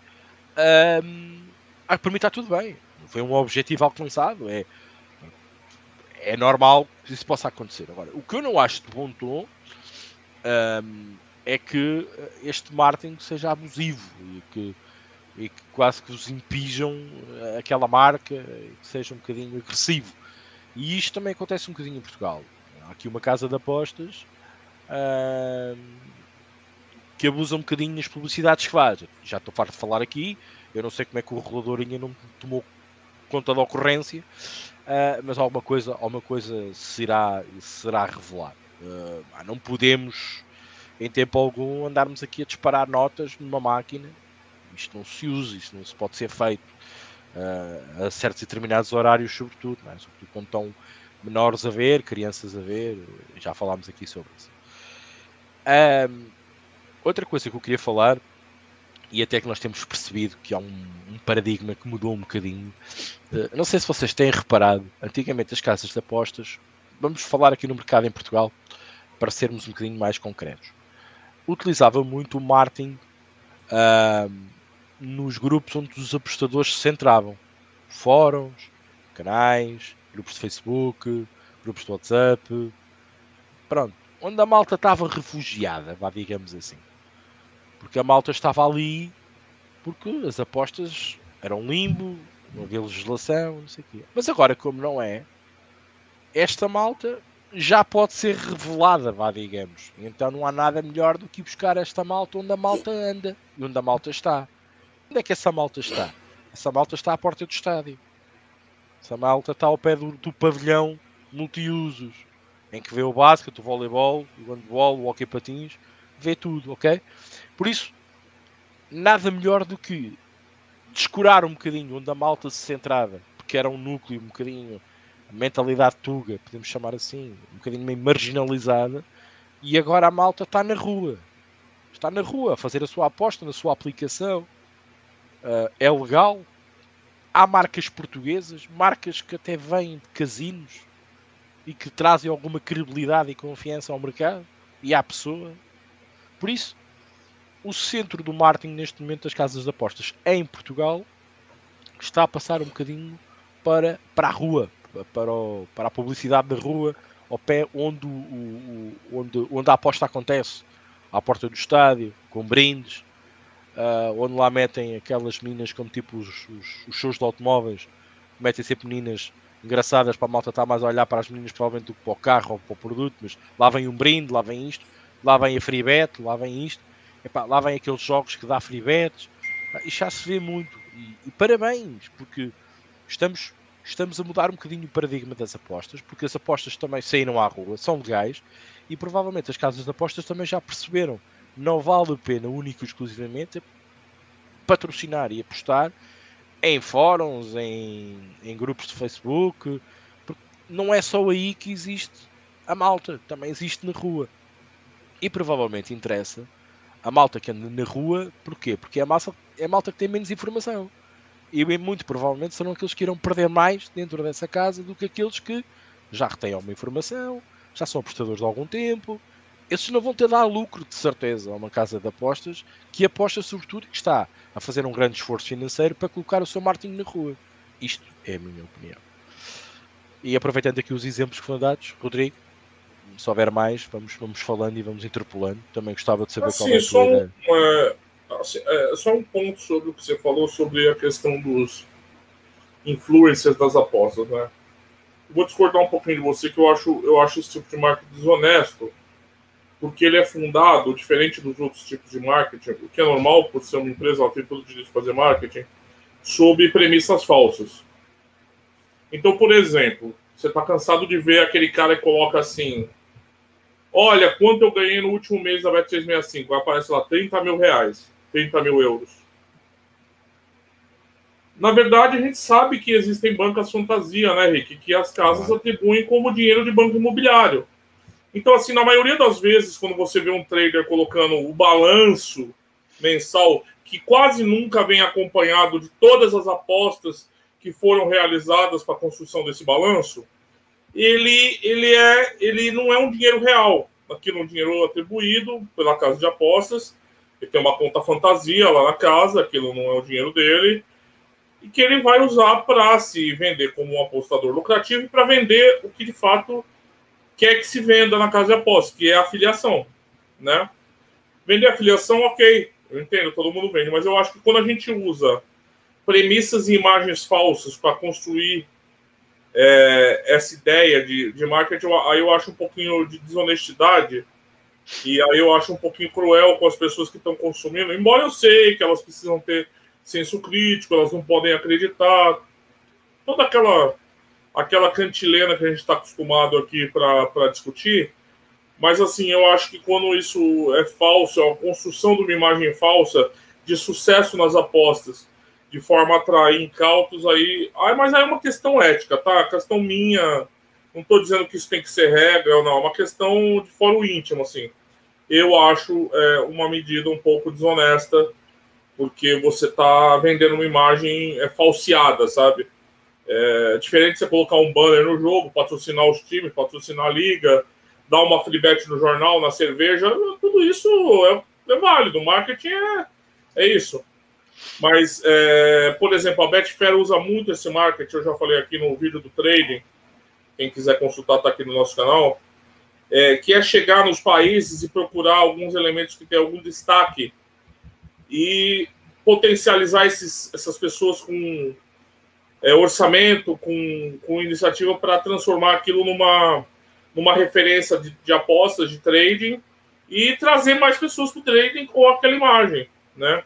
um, ah, para mim está tudo bem. Foi um objetivo alcançado. É, é normal que isso possa acontecer. Agora, o que eu não acho de bom tom um, é que este marketing seja abusivo e que, e que quase que os impijam aquela marca e que seja um bocadinho agressivo. E isto também acontece um bocadinho em Portugal. Há aqui uma casa de apostas um, que abusa um bocadinho nas publicidades que faz. Já estou farto de falar aqui, eu não sei como é que o regulador ainda não tomou conta da ocorrência, uh, mas alguma coisa, alguma coisa será, será revelado. Uh, não podemos, em tempo algum, andarmos aqui a disparar notas numa máquina. Isto não se usa, isto não se pode ser feito uh, a certos e determinados horários, sobretudo, é? sobretudo quando estão menores a ver, crianças a ver, já falámos aqui sobre isso. Outra coisa que eu queria falar, e até que nós temos percebido que há um, um paradigma que mudou um bocadinho. Uh, não sei se vocês têm reparado, antigamente as casas de apostas, vamos falar aqui no mercado em Portugal, para sermos um bocadinho mais concretos, utilizava muito o marketing uh, nos grupos onde os apostadores se centravam. Fóruns, canais, grupos de Facebook, grupos de WhatsApp, pronto, onde a malta estava refugiada, vá digamos assim. Porque a malta estava ali porque as apostas eram limbo, não havia legislação, não sei o quê. Mas agora, como não é, esta malta já pode ser revelada, vá, digamos. Então não há nada melhor do que buscar esta malta onde a malta anda e onde a malta está. Onde é que essa malta está? Essa malta está à porta do estádio. Essa malta está ao pé do, do pavilhão multiusos, em que vê o basquete, o voleibol, o handball, o hockey patins, vê tudo, ok? Por isso, nada melhor do que descurar um bocadinho onde a malta se centrava, porque era um núcleo um bocadinho, mentalidade tuga, podemos chamar assim, um bocadinho meio marginalizada, e agora a malta está na rua. Está na rua a fazer a sua aposta na sua aplicação. Uh, é legal. Há marcas portuguesas, marcas que até vêm de casinos e que trazem alguma credibilidade e confiança ao mercado e à pessoa. Por isso, o centro do marketing neste momento das casas de apostas em Portugal está a passar um bocadinho para, para a rua, para, o, para a publicidade da rua, ao pé onde, o, o, onde, onde a aposta acontece, à porta do estádio, com brindes, uh, onde lá metem aquelas meninas como tipo os, os, os shows de automóveis, metem sempre meninas engraçadas para a malta estar mais a olhar para as meninas provavelmente do que para o carro ou para o produto, mas lá vem um brinde, lá vem isto, lá vem a free bet, lá vem isto, epá, lá vem aqueles jogos que dá free bets, isto já se vê muito. E, e, parabéns, porque estamos, estamos a mudar um bocadinho o paradigma das apostas, porque as apostas também saíram à rua, são legais, e provavelmente as casas de apostas também já perceberam. Não vale a pena, único e exclusivamente, patrocinar e apostar em fóruns, em, em grupos de Facebook, porque não é só aí que existe a malta, também existe na rua. E provavelmente interessa a malta que anda na rua, porquê? Porque é a, massa, é a malta que tem menos informação. E muito provavelmente serão aqueles que irão perder mais dentro dessa casa do que aqueles que já retêm alguma informação, já são apostadores de algum tempo. Esses não vão ter dar lucro, de certeza, a uma casa de apostas que aposta sobretudo que está a fazer um grande esforço financeiro para colocar o seu marketing na rua. Isto é a minha opinião. E aproveitando aqui os exemplos que foram dados, Rodrigo, se houver mais, vamos, vamos falando e vamos interpolando. Também gostava de saber assim, qual é a só um, é, assim, é, só um ponto sobre o que você falou sobre a questão dos influencers das apostas, né? vou discordar um pouquinho de você que eu acho, eu acho esse tipo de marketing desonesto, porque ele é fundado, diferente dos outros tipos de marketing, o que é normal por ser uma empresa, ela tem todo o direito de fazer marketing, sob premissas falsas. Então, por exemplo, você está cansado de ver aquele cara que coloca assim: Olha, quanto eu ganhei no último mês da Bet365? Vai aparecer lá 30 mil reais, 30 mil euros. Na verdade, a gente sabe que existem bancas fantasia, né, Rick? Que as casas atribuem como dinheiro de banco imobiliário. Então, assim, na maioria das vezes, quando você vê um trader colocando o balanço mensal, que quase nunca vem acompanhado de todas as apostas que foram realizadas para a construção desse balanço, ele, ele, é, ele não é um dinheiro real. Aquilo é um dinheiro atribuído pela casa de apostas. Ele tem uma conta fantasia lá na casa, aquilo não é o dinheiro dele e que ele vai usar para se vender como um apostador lucrativo e para vender o que de fato quer que se venda na casa de apostas, que é a afiliação, né? Vender afiliação, ok, eu entendo, todo mundo vende, mas eu acho que quando a gente usa premissas e imagens falsas para construir é, essa ideia de, de marketing, aí eu acho um pouquinho de desonestidade e aí eu acho um pouquinho cruel com as pessoas que estão consumindo, embora eu sei que elas precisam ter senso crítico, elas não podem acreditar. Toda aquela aquela cantilena que a gente está acostumado aqui para discutir. Mas, assim, eu acho que quando isso é falso, a construção de uma imagem falsa de sucesso nas apostas, de forma a atrair incautos, aí. aí mas aí é uma questão ética, tá? Questão minha. Não estou dizendo que isso tem que ser regra ou não, é uma questão de foro íntimo, assim. Eu acho é, uma medida um pouco desonesta porque você está vendendo uma imagem é, falseada, sabe? É diferente você colocar um banner no jogo, patrocinar os times, patrocinar a liga, dar uma free no jornal, na cerveja, tudo isso é, é válido. Marketing é, é isso. Mas, é, por exemplo, a Betfair usa muito esse marketing, eu já falei aqui no vídeo do trading, quem quiser consultar está aqui no nosso canal, é, que é chegar nos países e procurar alguns elementos que têm algum destaque e potencializar esses, essas pessoas com é, orçamento, com, com iniciativa para transformar aquilo numa, numa referência de, de, apostas, de trading, e trazer mais pessoas para o trading com aquela imagem, né?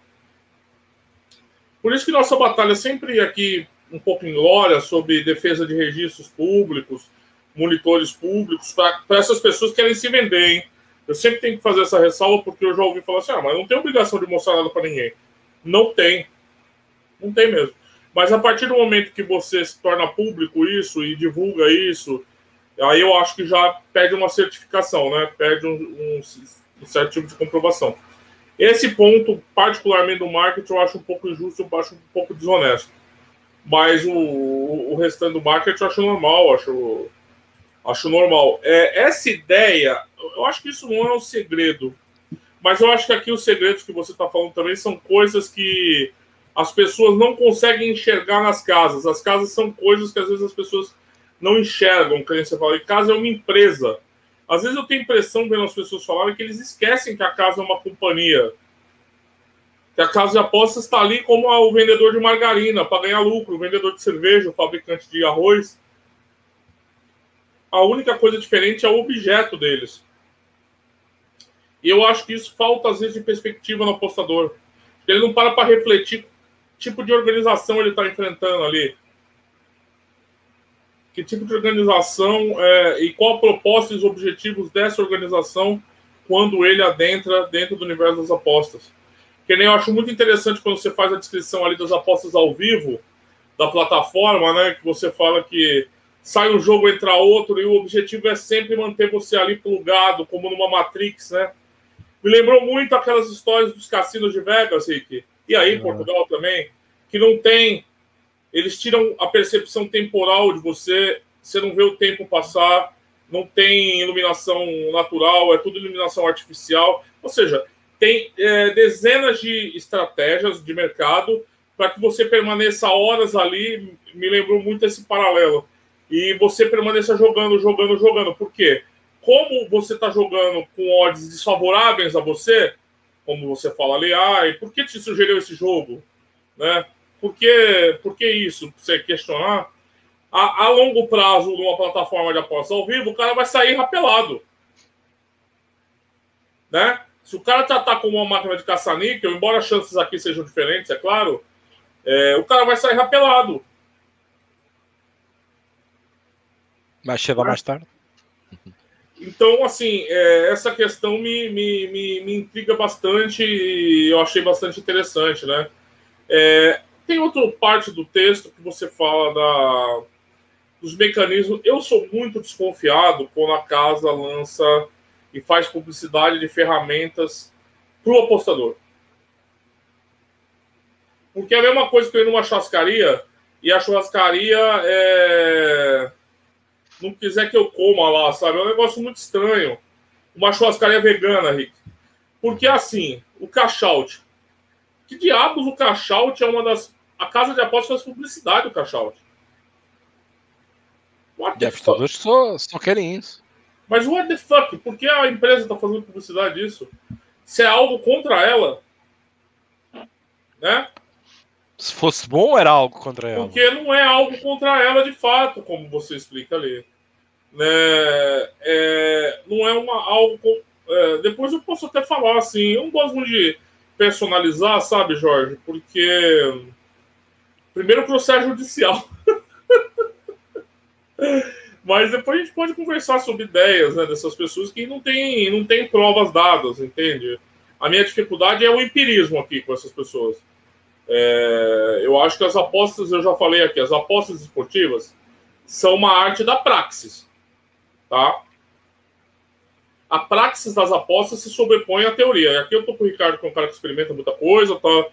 Por isso que nossa batalha sempre aqui, um pouco em glória, sobre defesa de registros públicos, monitores públicos, para essas pessoas que querem se vender, hein? Eu sempre tenho que fazer essa ressalva porque eu já ouvi falar assim: ah, mas não tem obrigação de mostrar nada para ninguém. Não tem. Não tem mesmo. Mas a partir do momento que você se torna público isso e divulga isso, aí eu acho que já pede uma certificação, né? Pede um, um, um certo tipo de comprovação. Esse ponto, particularmente do marketing, eu acho um pouco injusto, eu acho um pouco desonesto. Mas o, o restante do marketing eu acho normal, acho, acho normal. É, essa ideia, eu acho que isso não é um segredo. Mas eu acho que aqui os segredos que você está falando também são coisas que as pessoas não conseguem enxergar nas casas. As casas são coisas que às vezes as pessoas não enxergam, que você fala, casa é uma empresa. Às vezes eu tenho a impressão, vendo as pessoas falarem, que eles esquecem que a casa é uma companhia. Que a casa de apostas está ali como o vendedor de margarina, para ganhar lucro, o vendedor de cerveja, o fabricante de arroz. A única coisa diferente é o objeto deles. E eu acho que isso falta, às vezes, de perspectiva no apostador. Ele não para para refletir que tipo de organização ele está enfrentando ali. Que tipo de organização é, e qual a proposta e os objetivos dessa organização quando ele adentra dentro do universo das apostas. Que nem eu acho muito interessante quando você faz a descrição ali das apostas ao vivo da plataforma, né? Que você fala que sai um jogo, entra outro, e o objetivo é sempre manter você ali plugado, como numa Matrix, né? Me lembrou muito aquelas histórias dos cassinos de Vegas, Rick. E aí, em Portugal também, que não tem. Eles tiram a percepção temporal de você, você não vê o tempo passar, não tem iluminação natural, é tudo iluminação artificial. Ou seja, tem é, dezenas de estratégias de mercado para que você permaneça horas ali. Me lembrou muito esse paralelo. E você permaneça jogando, jogando, jogando. Por quê? como você está jogando com odds desfavoráveis a você, como você fala ali, ah, e por que te sugeriu esse jogo? Né? Por, que, por que isso? Você questionar. A, a longo prazo, numa plataforma de apostas ao vivo, o cara vai sair rapelado. Né? Se o cara tratar como uma máquina de caça-níquel, embora as chances aqui sejam diferentes, é claro, é, o cara vai sair rapelado. Mas chega mais tarde. Então, assim, é, essa questão me, me, me, me, intriga bastante e eu achei bastante interessante, né? É, tem outra parte do texto que você fala da, dos mecanismos. Eu sou muito desconfiado quando a casa lança e faz publicidade de ferramentas para o apostador. Porque é a mesma coisa que eu ir numa churrascaria e a churrascaria é não quiser que eu coma lá, sabe? É um negócio muito estranho. Uma churrascaria vegana, Rick. Porque assim, o cash-out. Que diabos o cash-out é uma das. A casa de apostas faz publicidade do cash-out. Deve todos só, só querem isso. Mas what the fuck? Por que a empresa está fazendo publicidade disso? Se é algo contra ela, né? Se fosse bom, era algo contra ela. Porque não é algo contra ela de fato, como você explica ali né, é, não é uma algo. É, depois eu posso até falar assim, eu não gosto muito de personalizar, sabe, Jorge? Porque primeiro processo judicial. Mas depois a gente pode conversar sobre ideias né, dessas pessoas que não têm não tem provas dadas, entende? A minha dificuldade é o empirismo aqui com essas pessoas. É, eu acho que as apostas, eu já falei aqui, as apostas esportivas são uma arte da praxis. Tá? A praxis das apostas se sobrepõe à teoria. Aqui eu estou com o Ricardo, que é um cara que experimenta muita coisa, tá?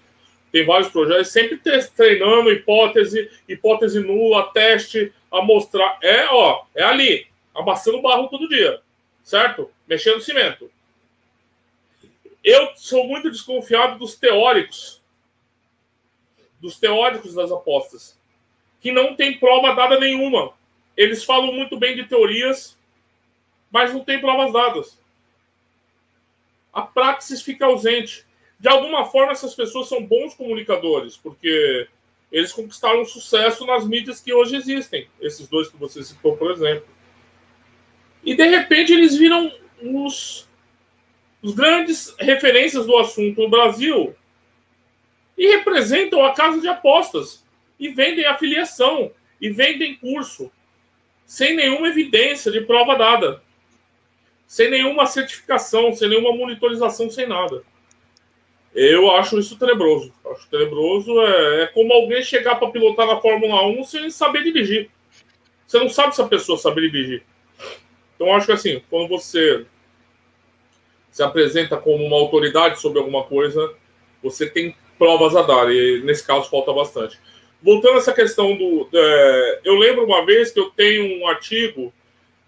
Tem vários projetos, sempre treinando hipótese, hipótese nula, teste, amostrar. É, ó, é ali, amassando barro todo dia, certo? Mexendo cimento. Eu sou muito desconfiado dos teóricos, dos teóricos das apostas, que não tem prova dada nenhuma. Eles falam muito bem de teorias, mas não tem provas dadas. A praxis fica ausente. De alguma forma, essas pessoas são bons comunicadores, porque eles conquistaram sucesso nas mídias que hoje existem. Esses dois que você citou, por exemplo. E, de repente, eles viram os, os grandes referências do assunto no Brasil e representam a casa de apostas e vendem afiliação e vendem curso sem nenhuma evidência de prova dada sem nenhuma certificação, sem nenhuma monitorização, sem nada. Eu acho isso tenebroso. Acho tenebroso é, é como alguém chegar para pilotar na Fórmula 1 sem saber dirigir. Você não sabe se a pessoa sabe dirigir. Então, acho que assim, quando você se apresenta como uma autoridade sobre alguma coisa, você tem provas a dar, e nesse caso falta bastante. Voltando a essa questão do. É, eu lembro uma vez que eu tenho um artigo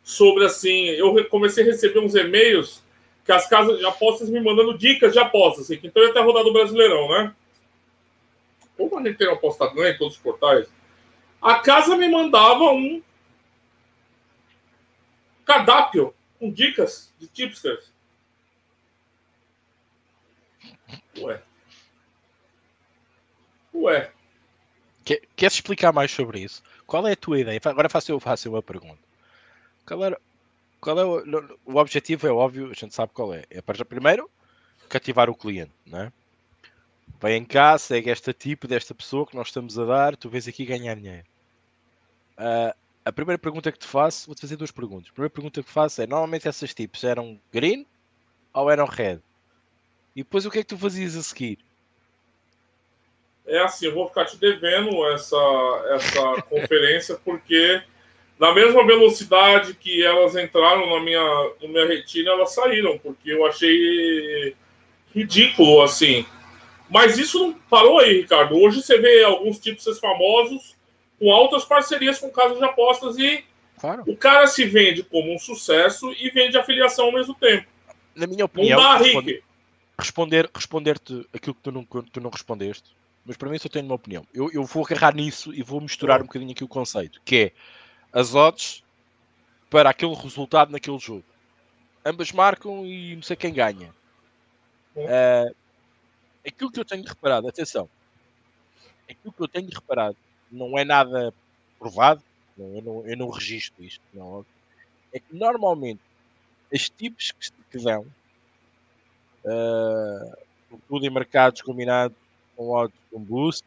sobre assim, eu comecei a receber uns e-mails que as casas de apostas me mandando dicas de apostas, assim, então eu ia até rodar do Brasileirão, né? Como a gente tem uma aposta ganha em todos os portais, a casa me mandava um cardápio com dicas de tipsters. Ué. Ué. Quer, queres explicar mais sobre isso? Qual é a tua ideia? Agora faço eu faço uma pergunta. Qual, era, qual é o, o objetivo? É óbvio, a gente sabe qual é. É para primeiro cativar o cliente, não é? Vem cá, segue este tipo desta pessoa que nós estamos a dar, tu vês aqui ganhar dinheiro. Uh, a primeira pergunta que te faço, vou-te fazer duas perguntas. A primeira pergunta que faço é: normalmente essas tipos eram green ou eram red? E depois o que é que tu fazias a seguir? É assim, eu vou ficar te devendo essa, essa conferência, porque na mesma velocidade que elas entraram na minha, na minha retina, elas saíram, porque eu achei ridículo, assim. Mas isso não parou aí, Ricardo. Hoje você vê alguns tipos famosos com altas parcerias com casas de apostas e claro. o cara se vende como um sucesso e vende afiliação ao mesmo tempo. Na minha opinião, responder, responder, responder-te aquilo que tu não, tu não respondeste, mas para mim só tenho uma opinião. Eu, eu vou agarrar nisso e vou misturar um bocadinho aqui o conceito, que é as odds para aquele resultado naquele jogo. Ambas marcam e não sei quem ganha. Uh, aquilo que eu tenho reparado, atenção, aquilo que eu tenho reparado não é nada provado, não, eu, não, eu não registro isto, não, é que normalmente as tipos que, que dão, uh, tudo em mercados combinados com odds com boost,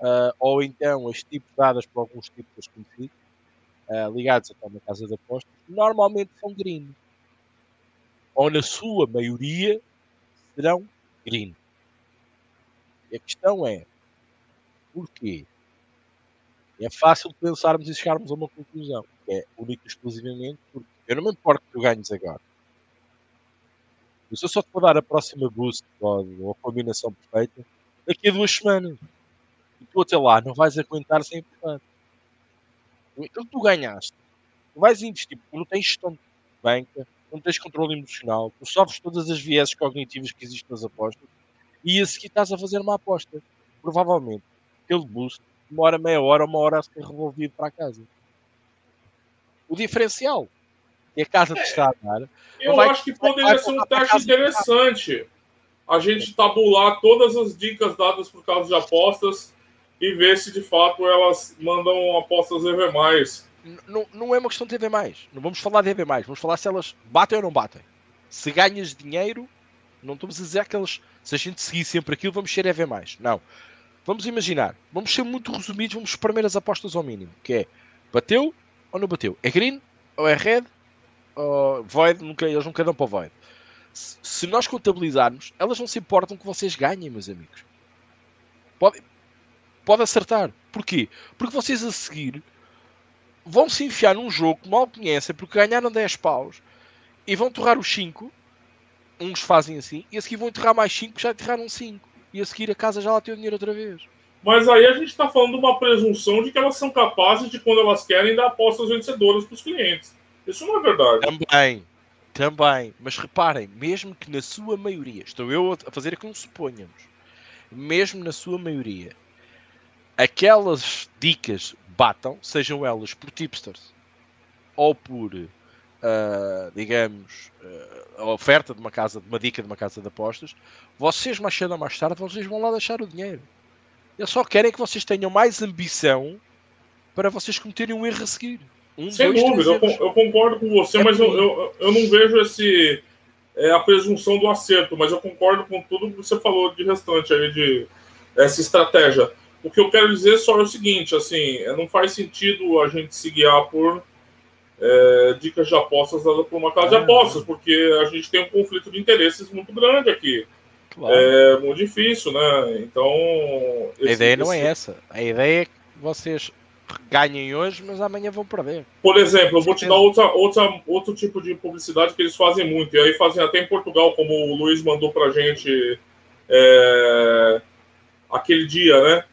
uh, ou então as tipos dadas por alguns tipos conhecidos, uh, ligados a uma casa de apostas, normalmente são green. Ou na sua maioria serão green. E a questão é, porquê? É fácil pensarmos e chegarmos a uma conclusão. É único e exclusivamente porque eu não me importo que tu ganhes agora. Se eu só te vou dar a próxima boost ou, a combinação perfeita daqui a duas semanas. E tu até lá não vais aguentar sem importante. Que tu ganhaste, tu vais investir, porque não tens gestão de banca, não tens controle emocional, tu sofres todas as vieses cognitivas que existem nas apostas e a seguir estás a fazer uma aposta. Provavelmente, aquele boost demora meia hora, uma hora a ser revolvido para a casa. O diferencial que a casa te está a dar. Eu acho que poderia ser um teste interessante. A gente tabular todas as dicas dadas por causa de apostas e ver se de fato elas mandam apostas EV. Não, não é uma questão de EV. Não vamos falar de EV. Vamos falar se elas batem ou não batem. Se ganhas dinheiro, não estamos a dizer que elas, se a gente seguir sempre aquilo, vamos ser EV. Não. Vamos imaginar, vamos ser muito resumidos, vamos espremer as apostas ao mínimo, que é bateu ou não bateu? É green ou é red? Ou void, nunca, eles nunca dão para void. Se, se nós contabilizarmos, elas não se importam que vocês ganhem, meus amigos. Pode, pode acertar. Porquê? Porque vocês a seguir vão se enfiar num jogo que mal conhecem porque ganharam 10 paus e vão torrar os 5. Uns fazem assim, e a seguir vão enterrar mais 5 já enterraram 5 e a seguir a casa já lá tem o dinheiro outra vez. Mas aí a gente está falando de uma presunção de que elas são capazes de, quando elas querem, dar apostas vencedoras para os clientes. Isso não é verdade. Também, também. Mas reparem, mesmo que na sua maioria, estou eu a fazer aquilo que suponhamos, mesmo na sua maioria, aquelas dicas batam, sejam elas por tipsters ou por uh, digamos, uh, a oferta de uma casa, de uma dica de uma casa de apostas, vocês mais cedo ou mais tarde vocês vão lá deixar o dinheiro. Eles só querem que vocês tenham mais ambição para vocês cometerem um erro a seguir. Um, Sem dois, dúvida, eu, eu, concordo com você, é mas eu, eu, eu, não vejo esse é, a presunção do acerto, mas eu concordo com tudo que você falou de restante aí de essa estratégia. O que eu quero dizer só é o seguinte, assim, não faz sentido a gente se guiar por é, dicas de apostas dadas por uma casa de apostas, porque a gente tem um conflito de interesses muito grande aqui. Claro. É muito difícil, né? Então. Esse, a ideia não é essa. A ideia é que vocês ganhem hoje, mas amanhã vão perder. Por exemplo, eu vou te dar outra, outra, outro tipo de publicidade que eles fazem muito. E aí fazem até em Portugal, como o Luiz mandou pra gente é, aquele dia, né?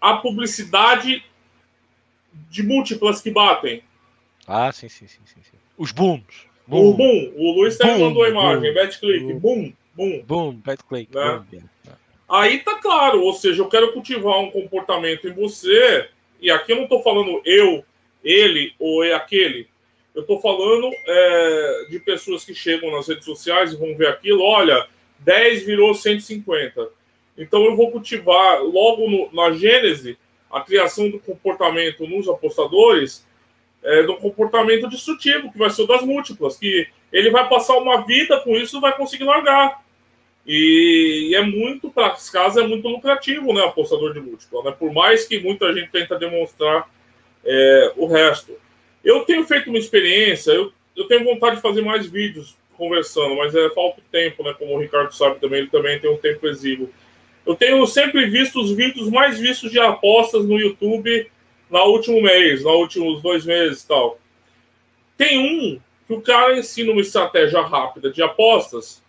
A publicidade de múltiplas que batem. Ah, sim, sim, sim, sim. sim. Os booms. Boom. O boom. O Luiz até mandou a imagem. Bad click. Boom. Boom. Boom. Bad click. Né? Boom. Aí tá claro. Ou seja, eu quero cultivar um comportamento em você. E aqui eu não tô falando eu ele ou é aquele. Eu estou falando é, de pessoas que chegam nas redes sociais e vão ver aquilo. Olha, 10 virou 150. Então eu vou cultivar logo no, na gênese a criação do comportamento nos apostadores é, do comportamento destrutivo, que vai ser o das múltiplas, que ele vai passar uma vida com isso e vai conseguir largar. E, e é muito, para as casas, é muito lucrativo, né, apostador de múltipla, né? Por mais que muita gente tenta demonstrar é, o resto. Eu tenho feito uma experiência, eu, eu tenho vontade de fazer mais vídeos conversando, mas é falta tempo, né? Como o Ricardo sabe também, ele também tem um tempo exíguo. Eu tenho sempre visto os vídeos mais vistos de apostas no YouTube no último mês, nos últimos dois meses e tal. Tem um que o cara ensina uma estratégia rápida de apostas,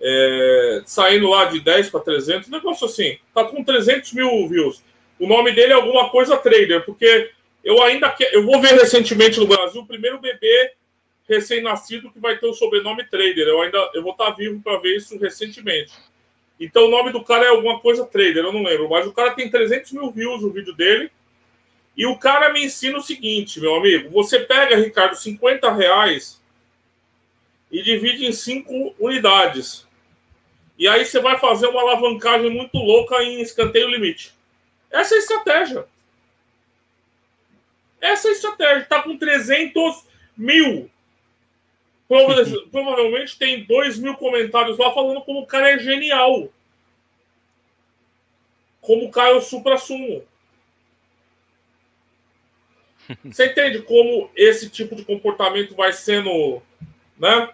é, saindo lá de 10 para 300, negócio assim, tá com 300 mil views. O nome dele é alguma coisa trader, porque eu ainda eu vou ver recentemente no Brasil o primeiro bebê recém-nascido que vai ter o sobrenome trader. Eu ainda eu vou estar tá vivo para ver isso recentemente. Então o nome do cara é alguma coisa trader, eu não lembro, mas o cara tem 300 mil views o vídeo dele e o cara me ensina o seguinte, meu amigo: você pega, Ricardo, 50 reais e divide em cinco unidades. E aí você vai fazer uma alavancagem muito louca em escanteio limite. Essa é a estratégia. Essa é a estratégia. Está com 300 mil. Provavelmente tem 2 mil comentários lá falando como o cara é genial. Como o cara é o supra-sumo. Você entende como esse tipo de comportamento vai sendo, né?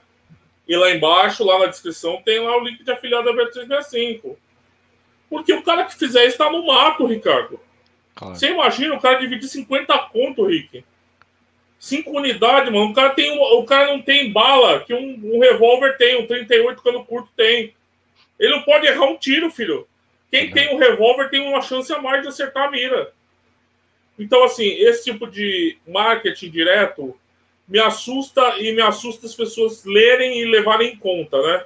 E lá embaixo, lá na descrição, tem lá o link de afiliado da Bet365. Porque o cara que fizer isso está no mato, Ricardo. Claro. Você imagina o cara dividir 50 conto, Rick. Cinco unidades, mano. O cara, tem, o cara não tem bala que um, um revólver tem, um 38 cano curto tem. Ele não pode errar um tiro, filho. Quem tem um revólver tem uma chance a mais de acertar a mira. Então, assim, esse tipo de marketing direto me assusta e me assusta as pessoas lerem e levarem em conta, né?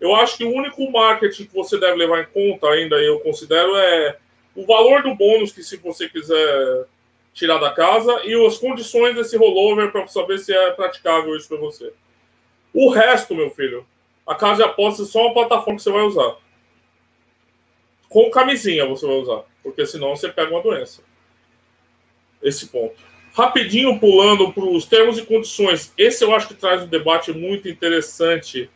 Eu acho que o único marketing que você deve levar em conta ainda, eu considero, é o valor do bônus que se você quiser tirar da casa e as condições desse rollover para saber se é praticável isso para você. O resto, meu filho, a casa de apostas é só uma plataforma que você vai usar. Com camisinha você vai usar, porque senão você pega uma doença esse ponto. Rapidinho pulando para os termos e condições. Esse eu acho que traz um debate muito interessante.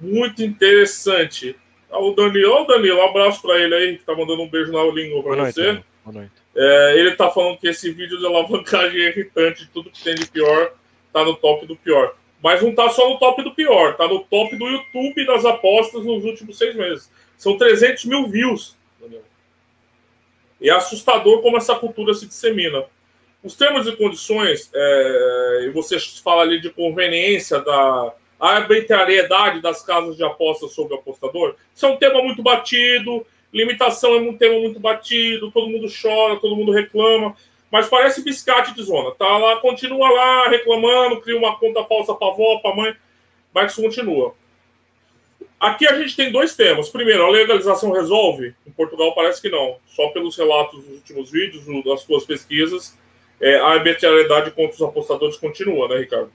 Muito interessante. Ah, o Danilo, o Danilo, um abraço para ele aí, que está mandando um beijo na língua para você. Noite, Boa noite. É, ele está falando que esse vídeo de alavancagem é irritante, tudo que tem de pior está no top do pior. Mas não está só no top do pior, está no top do YouTube das apostas nos últimos seis meses. São 300 mil views. E é assustador como essa cultura se dissemina. Os termos e condições, é, e você fala ali de conveniência da arbitrariedade das casas de apostas sobre o apostador, isso é um tema muito batido, limitação é um tema muito batido, todo mundo chora, todo mundo reclama, mas parece biscate de zona. Tá lá, continua lá reclamando, cria uma conta falsa para avó, para mãe, mas isso continua. Aqui a gente tem dois temas. Primeiro, a legalização resolve? Em Portugal parece que não. Só pelos relatos dos últimos vídeos, das suas pesquisas, é, a arbitrariedade contra os apostadores continua, né, Ricardo?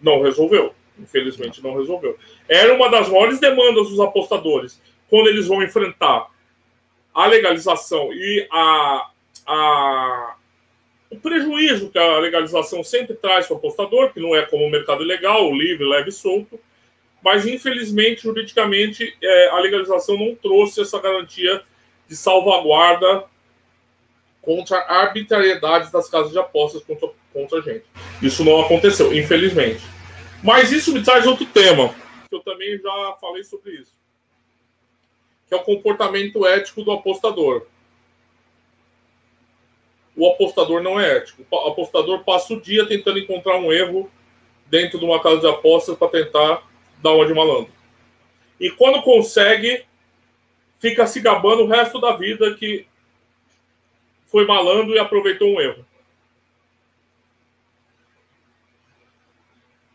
Não resolveu. Infelizmente não resolveu. Era uma das maiores demandas dos apostadores quando eles vão enfrentar a legalização e a, a, o prejuízo que a legalização sempre traz para o apostador, que não é como o mercado legal, livre, leve e solto mas infelizmente, juridicamente, é, a legalização não trouxe essa garantia de salvaguarda contra a arbitrariedade das casas de apostas contra, contra a gente. Isso não aconteceu, infelizmente. Mas isso me traz outro tema, que eu também já falei sobre isso, que é o comportamento ético do apostador. O apostador não é ético. O apostador passa o dia tentando encontrar um erro dentro de uma casa de apostas para tentar da onde malandro. E quando consegue, fica se gabando o resto da vida que foi malandro e aproveitou um erro.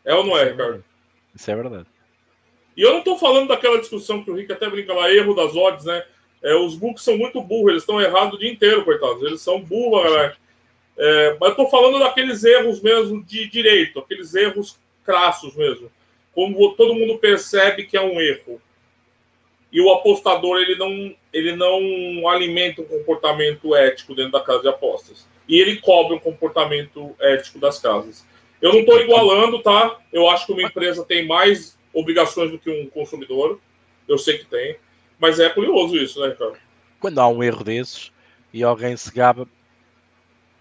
É ou não é, Ricardo? Isso é verdade. E eu não estou falando daquela discussão que o Rick até brinca lá, erro das odds, né? É, os books são muito burros, eles estão errados o dia inteiro, coitados. Eles são burros, galera. É, mas eu estou falando daqueles erros mesmo de direito, aqueles erros crassos mesmo. Como todo mundo percebe que é um erro. E o apostador ele não, ele não alimenta um comportamento ético dentro da casa de apostas. E ele cobra um comportamento ético das casas. Eu não estou igualando, tá? Eu acho que uma empresa tem mais obrigações do que um consumidor. Eu sei que tem. Mas é curioso isso, né, cara? Quando há um erro desses e alguém se gaba,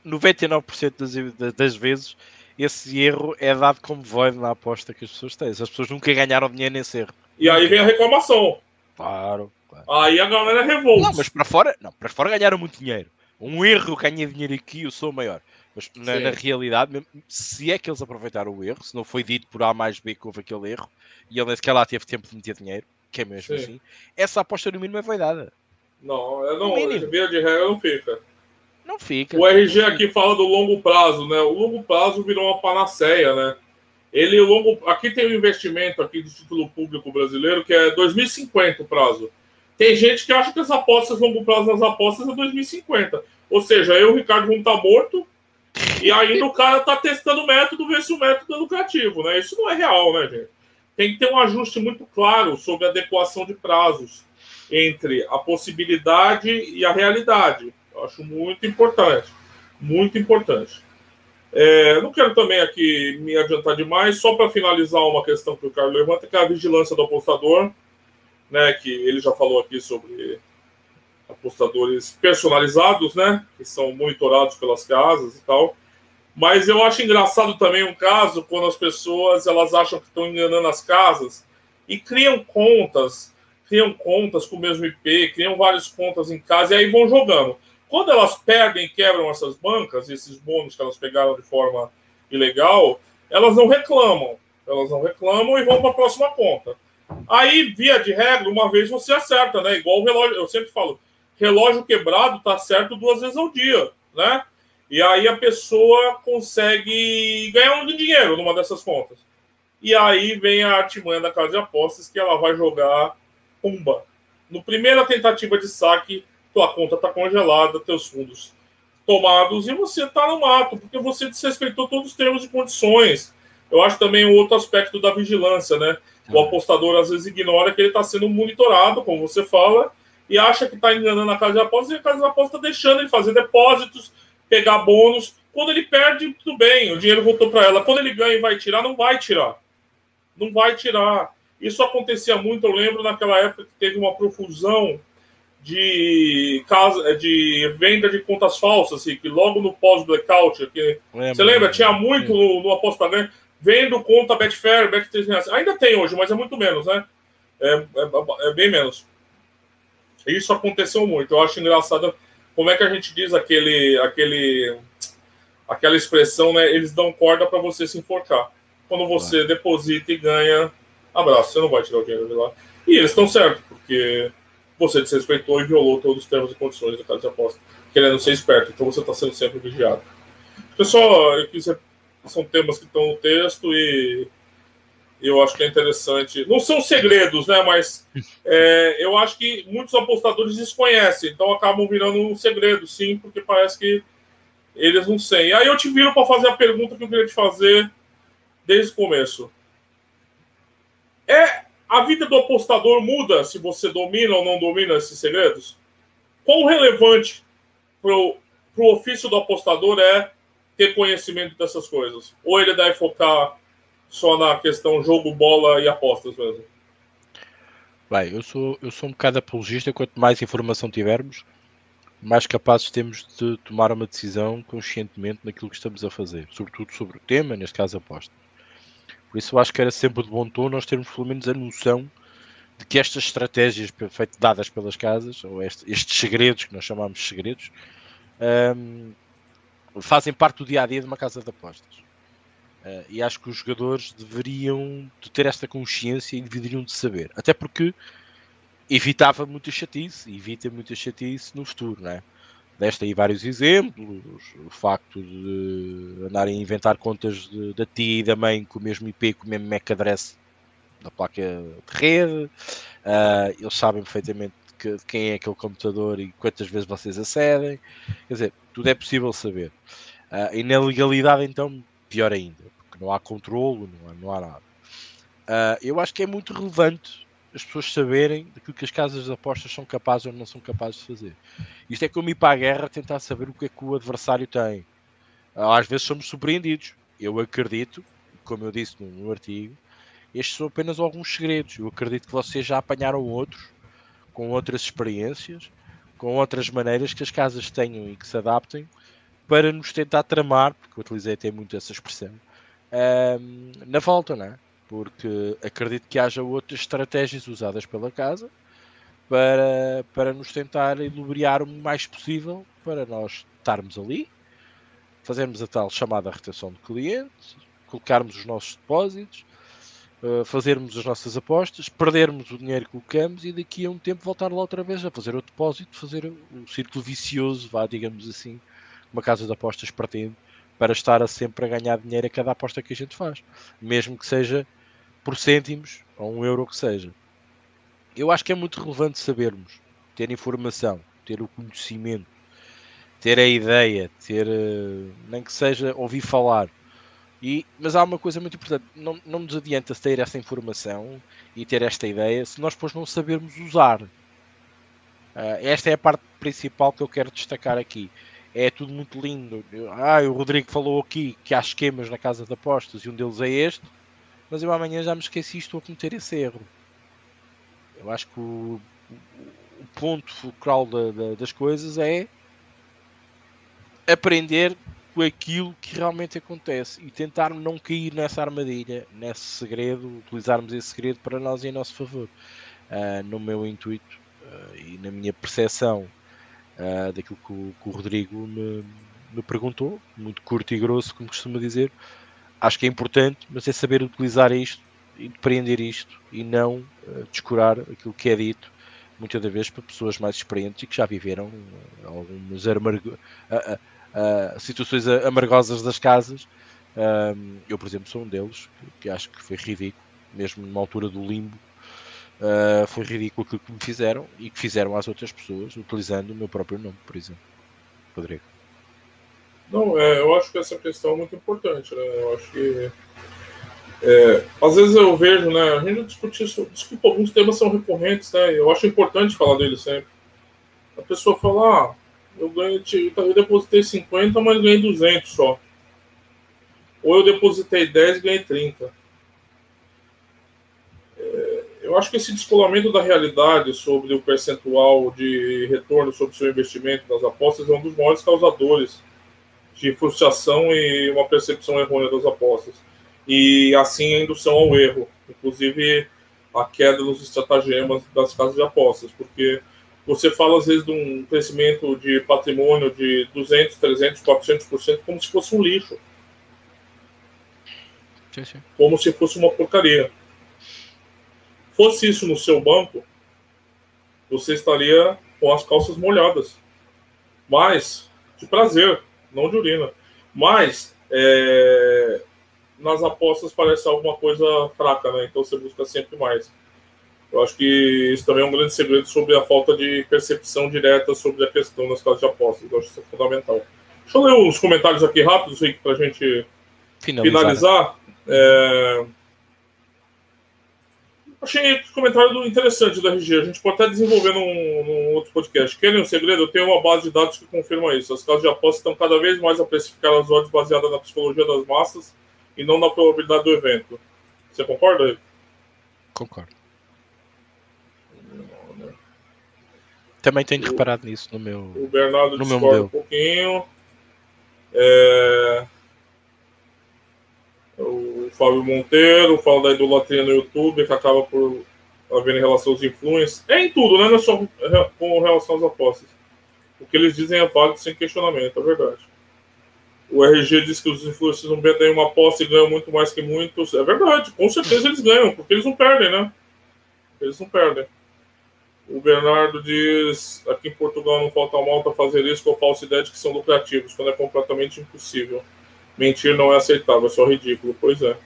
99% das, das vezes esse erro é dado como void na aposta que as pessoas têm. As pessoas nunca ganharam dinheiro nesse erro. E aí vem a reclamação. Claro, claro. Aí a galera revolta. Não, mas para fora, não, para fora ganharam muito dinheiro. Um erro ganha dinheiro aqui, eu sou o maior. Mas na, na, realidade, se é que eles aproveitaram o erro, se não foi dito por A mais B que houve aquele erro, e ele nem sequer lá teve tempo de meter dinheiro, que é mesmo Sim. assim, essa aposta no mínimo é foi dada. Não, é não, via de regra não fica. Não fica. O RG aqui fala do longo prazo, né? O longo prazo virou uma panaceia, né? Ele, o longo. Aqui tem um investimento aqui do título público brasileiro que é 2050 o prazo. Tem gente que acha que as apostas, longo prazo das apostas é 2050. Ou seja, eu, o Ricardo, vamos estar morto e ainda o cara tá testando o método, ver se o método é lucrativo, né? Isso não é real, né, gente? Tem que ter um ajuste muito claro sobre a adequação de prazos entre a possibilidade e a realidade. Eu acho muito importante. Muito importante. É, não quero também aqui me adiantar demais, só para finalizar uma questão que o Carlos levanta, que é a vigilância do apostador, né, que ele já falou aqui sobre apostadores personalizados, né, que são monitorados pelas casas e tal. Mas eu acho engraçado também um caso quando as pessoas elas acham que estão enganando as casas e criam contas, criam contas com o mesmo IP, criam várias contas em casa e aí vão jogando. Quando elas perdem e quebram essas bancas, esses bônus que elas pegaram de forma ilegal, elas não reclamam. Elas não reclamam e vão para a próxima conta. Aí, via de regra, uma vez você acerta, né? Igual o relógio, eu sempre falo, relógio quebrado tá certo duas vezes ao dia, né? E aí a pessoa consegue ganhar um dinheiro numa dessas contas. E aí vem a artimanha da casa de apostas que ela vai jogar pumba. No primeira tentativa de saque, tua conta está congelada, teus fundos tomados e você está no mato, porque você desrespeitou todos os termos e condições. Eu acho também um outro aspecto da vigilância, né? O ah. apostador às vezes ignora que ele está sendo monitorado, como você fala, e acha que está enganando a casa de apostas e a casa de apostas está deixando ele fazer depósitos, pegar bônus. Quando ele perde, tudo bem, o dinheiro voltou para ela. Quando ele ganha e vai tirar, não vai tirar. Não vai tirar. Isso acontecia muito, eu lembro naquela época que teve uma profusão de casa de venda de contas falsas, assim, que logo no pós-blackout, que, você lembra? Tinha muito no, no aposta ganha, vendo conta Betfair, Bet360. Ainda tem hoje, mas é muito menos, né? É, é, é, bem menos. Isso aconteceu muito. Eu acho engraçado como é que a gente diz aquele, aquele, aquela expressão, né? Eles dão corda para você se enforcar. Quando você deposita e ganha, abraço, você não vai tirar o dinheiro de lá. E eles estão certos, porque você desrespeitou e violou todos os termos e condições da casa de aposta, querendo ser esperto. Então você está sendo sempre vigiado. Pessoal, são temas que estão no texto e eu acho que é interessante. Não são segredos, né? Mas é, eu acho que muitos apostadores desconhecem, então acabam virando um segredo, sim, porque parece que eles não sei. Aí eu te viro para fazer a pergunta que eu queria te fazer desde o começo. É a vida do apostador muda se você domina ou não domina esses segredos? Quão relevante para o ofício do apostador é ter conhecimento dessas coisas? Ou ele deve focar só na questão jogo, bola e apostas mesmo? Bem, eu sou, eu sou um bocado apologista. Quanto mais informação tivermos, mais capazes temos de tomar uma decisão conscientemente naquilo que estamos a fazer, sobretudo sobre o tema, neste caso aposta. Por isso eu acho que era sempre de bom tom nós termos pelo menos a noção de que estas estratégias feito, dadas pelas casas, ou este, estes segredos, que nós chamamos de segredos, um, fazem parte do dia a dia de uma casa de apostas. Uh, e acho que os jogadores deveriam de ter esta consciência e deveriam de saber. Até porque evitava muita chatice, evita muita chatice no futuro, não é? Deste aí vários exemplos, o facto de andarem a inventar contas de, da tia e da mãe com o mesmo IP, com o mesmo MAC address da placa de rede, uh, eles sabem perfeitamente que, quem é aquele computador e quantas vezes vocês acedem, quer dizer, tudo é possível saber. Uh, e na legalidade, então, pior ainda, porque não há controlo, não há, não há nada. Uh, eu acho que é muito relevante as pessoas saberem daquilo que as casas de apostas são capazes ou não são capazes de fazer. Isto é como ir para a guerra tentar saber o que é que o adversário tem. Às vezes somos surpreendidos. Eu acredito, como eu disse no, no artigo, estes são apenas alguns segredos. Eu acredito que vocês já apanharam outros, com outras experiências, com outras maneiras que as casas tenham e que se adaptem para nos tentar tramar, porque utilizei até muito essa expressão, um, na volta, não é? Porque acredito que haja outras estratégias usadas pela casa para, para nos tentar ilubriar o mais possível para nós estarmos ali, fazermos a tal chamada retenção de clientes, colocarmos os nossos depósitos, uh, fazermos as nossas apostas, perdermos o dinheiro que colocamos e daqui a um tempo voltar lá outra vez a fazer o depósito, fazer um círculo vicioso, vá, digamos assim, uma casa de apostas pretende, para estar a sempre a ganhar dinheiro a cada aposta que a gente faz, mesmo que seja por cêntimos ou um euro que seja. Eu acho que é muito relevante sabermos, ter informação, ter o conhecimento, ter a ideia, ter eh, nem que seja ouvir falar. E, mas há uma coisa muito importante: não, não nos adianta ter essa informação e ter esta ideia se nós depois não sabermos usar. Uh, esta é a parte principal que eu quero destacar aqui é tudo muito lindo. Ah, o Rodrigo falou aqui que há esquemas na casa de apostas e um deles é este, mas eu amanhã já me esqueci e estou a cometer esse erro. Eu acho que o, o ponto fulcral da, da, das coisas é aprender com aquilo que realmente acontece e tentar não cair nessa armadilha, nesse segredo, utilizarmos esse segredo para nós em nosso favor. Uh, no meu intuito uh, e na minha percepção uh, daquilo que o, que o Rodrigo me, me, perguntou, muito curto e grosso, como costuma dizer. Acho que é importante, mas é saber utilizar isto e depreender isto e não uh, descurar aquilo que é dito muitas das vezes para pessoas mais experientes e que já viveram uh, algumas amargo, situações amargosas das casas. eu, por exemplo, sou um deles que, que acho que foi ridículo, mesmo numa altura do limbo, Uh, foi ridículo aquilo que me fizeram e que fizeram às outras pessoas, utilizando o meu próprio nome, por exemplo. Rodrigo. Não, é, eu acho que essa questão é muito importante, né? Eu acho que. É, às vezes eu vejo, né? A gente discute isso, desculpa, alguns temas são recorrentes, né? Eu acho importante falar deles sempre. A pessoa fala, ah, eu ganhei, eu depositei 50, mas ganhei 200 só. Ou eu depositei 10 e ganhei 30 eu acho que esse descolamento da realidade sobre o percentual de retorno sobre o seu investimento nas apostas é um dos maiores causadores de frustração e uma percepção errônea das apostas. E assim a indução ao erro, inclusive a queda nos estratagemas das casas de apostas, porque você fala às vezes de um crescimento de patrimônio de 200, 300, 400% como se fosse um lixo. Sim, sim. Como se fosse uma porcaria. Fosse isso no seu banco, você estaria com as calças molhadas. Mas, de prazer, não de urina. Mas, é, nas apostas parece alguma coisa fraca, né? Então você busca sempre mais. Eu acho que isso também é um grande segredo sobre a falta de percepção direta sobre a questão das casas de apostas. Eu acho isso fundamental. Deixa eu ler uns comentários aqui rápidos, Rick, para a gente finalizar. finalizar. É... Achei o comentário interessante do RG. A gente pode até desenvolver num, num outro podcast. Querem um segredo? Eu tenho uma base de dados que confirma isso. As casas de apostas estão cada vez mais a precificar as odds baseadas na psicologia das massas e não na probabilidade do evento. Você concorda? Concordo. Também tenho o, reparado nisso no meu. O Bernardo no meu um pouquinho. É... O Fábio Monteiro fala da idolatria no YouTube, que acaba por haver em relação aos influencers. É em tudo, né? Não é só com relação às apostas. O que eles dizem é válido sem questionamento, é verdade. O RG diz que os influencers não vendem uma aposta e ganham muito mais que muitos. É verdade, com certeza eles ganham, porque eles não perdem, né? Eles não perdem. O Bernardo diz: aqui em Portugal não falta malta fazer isso com a falsa ideia de que são lucrativos, quando é completamente impossível. Mentir não é aceitável, é só ridículo. Pois é.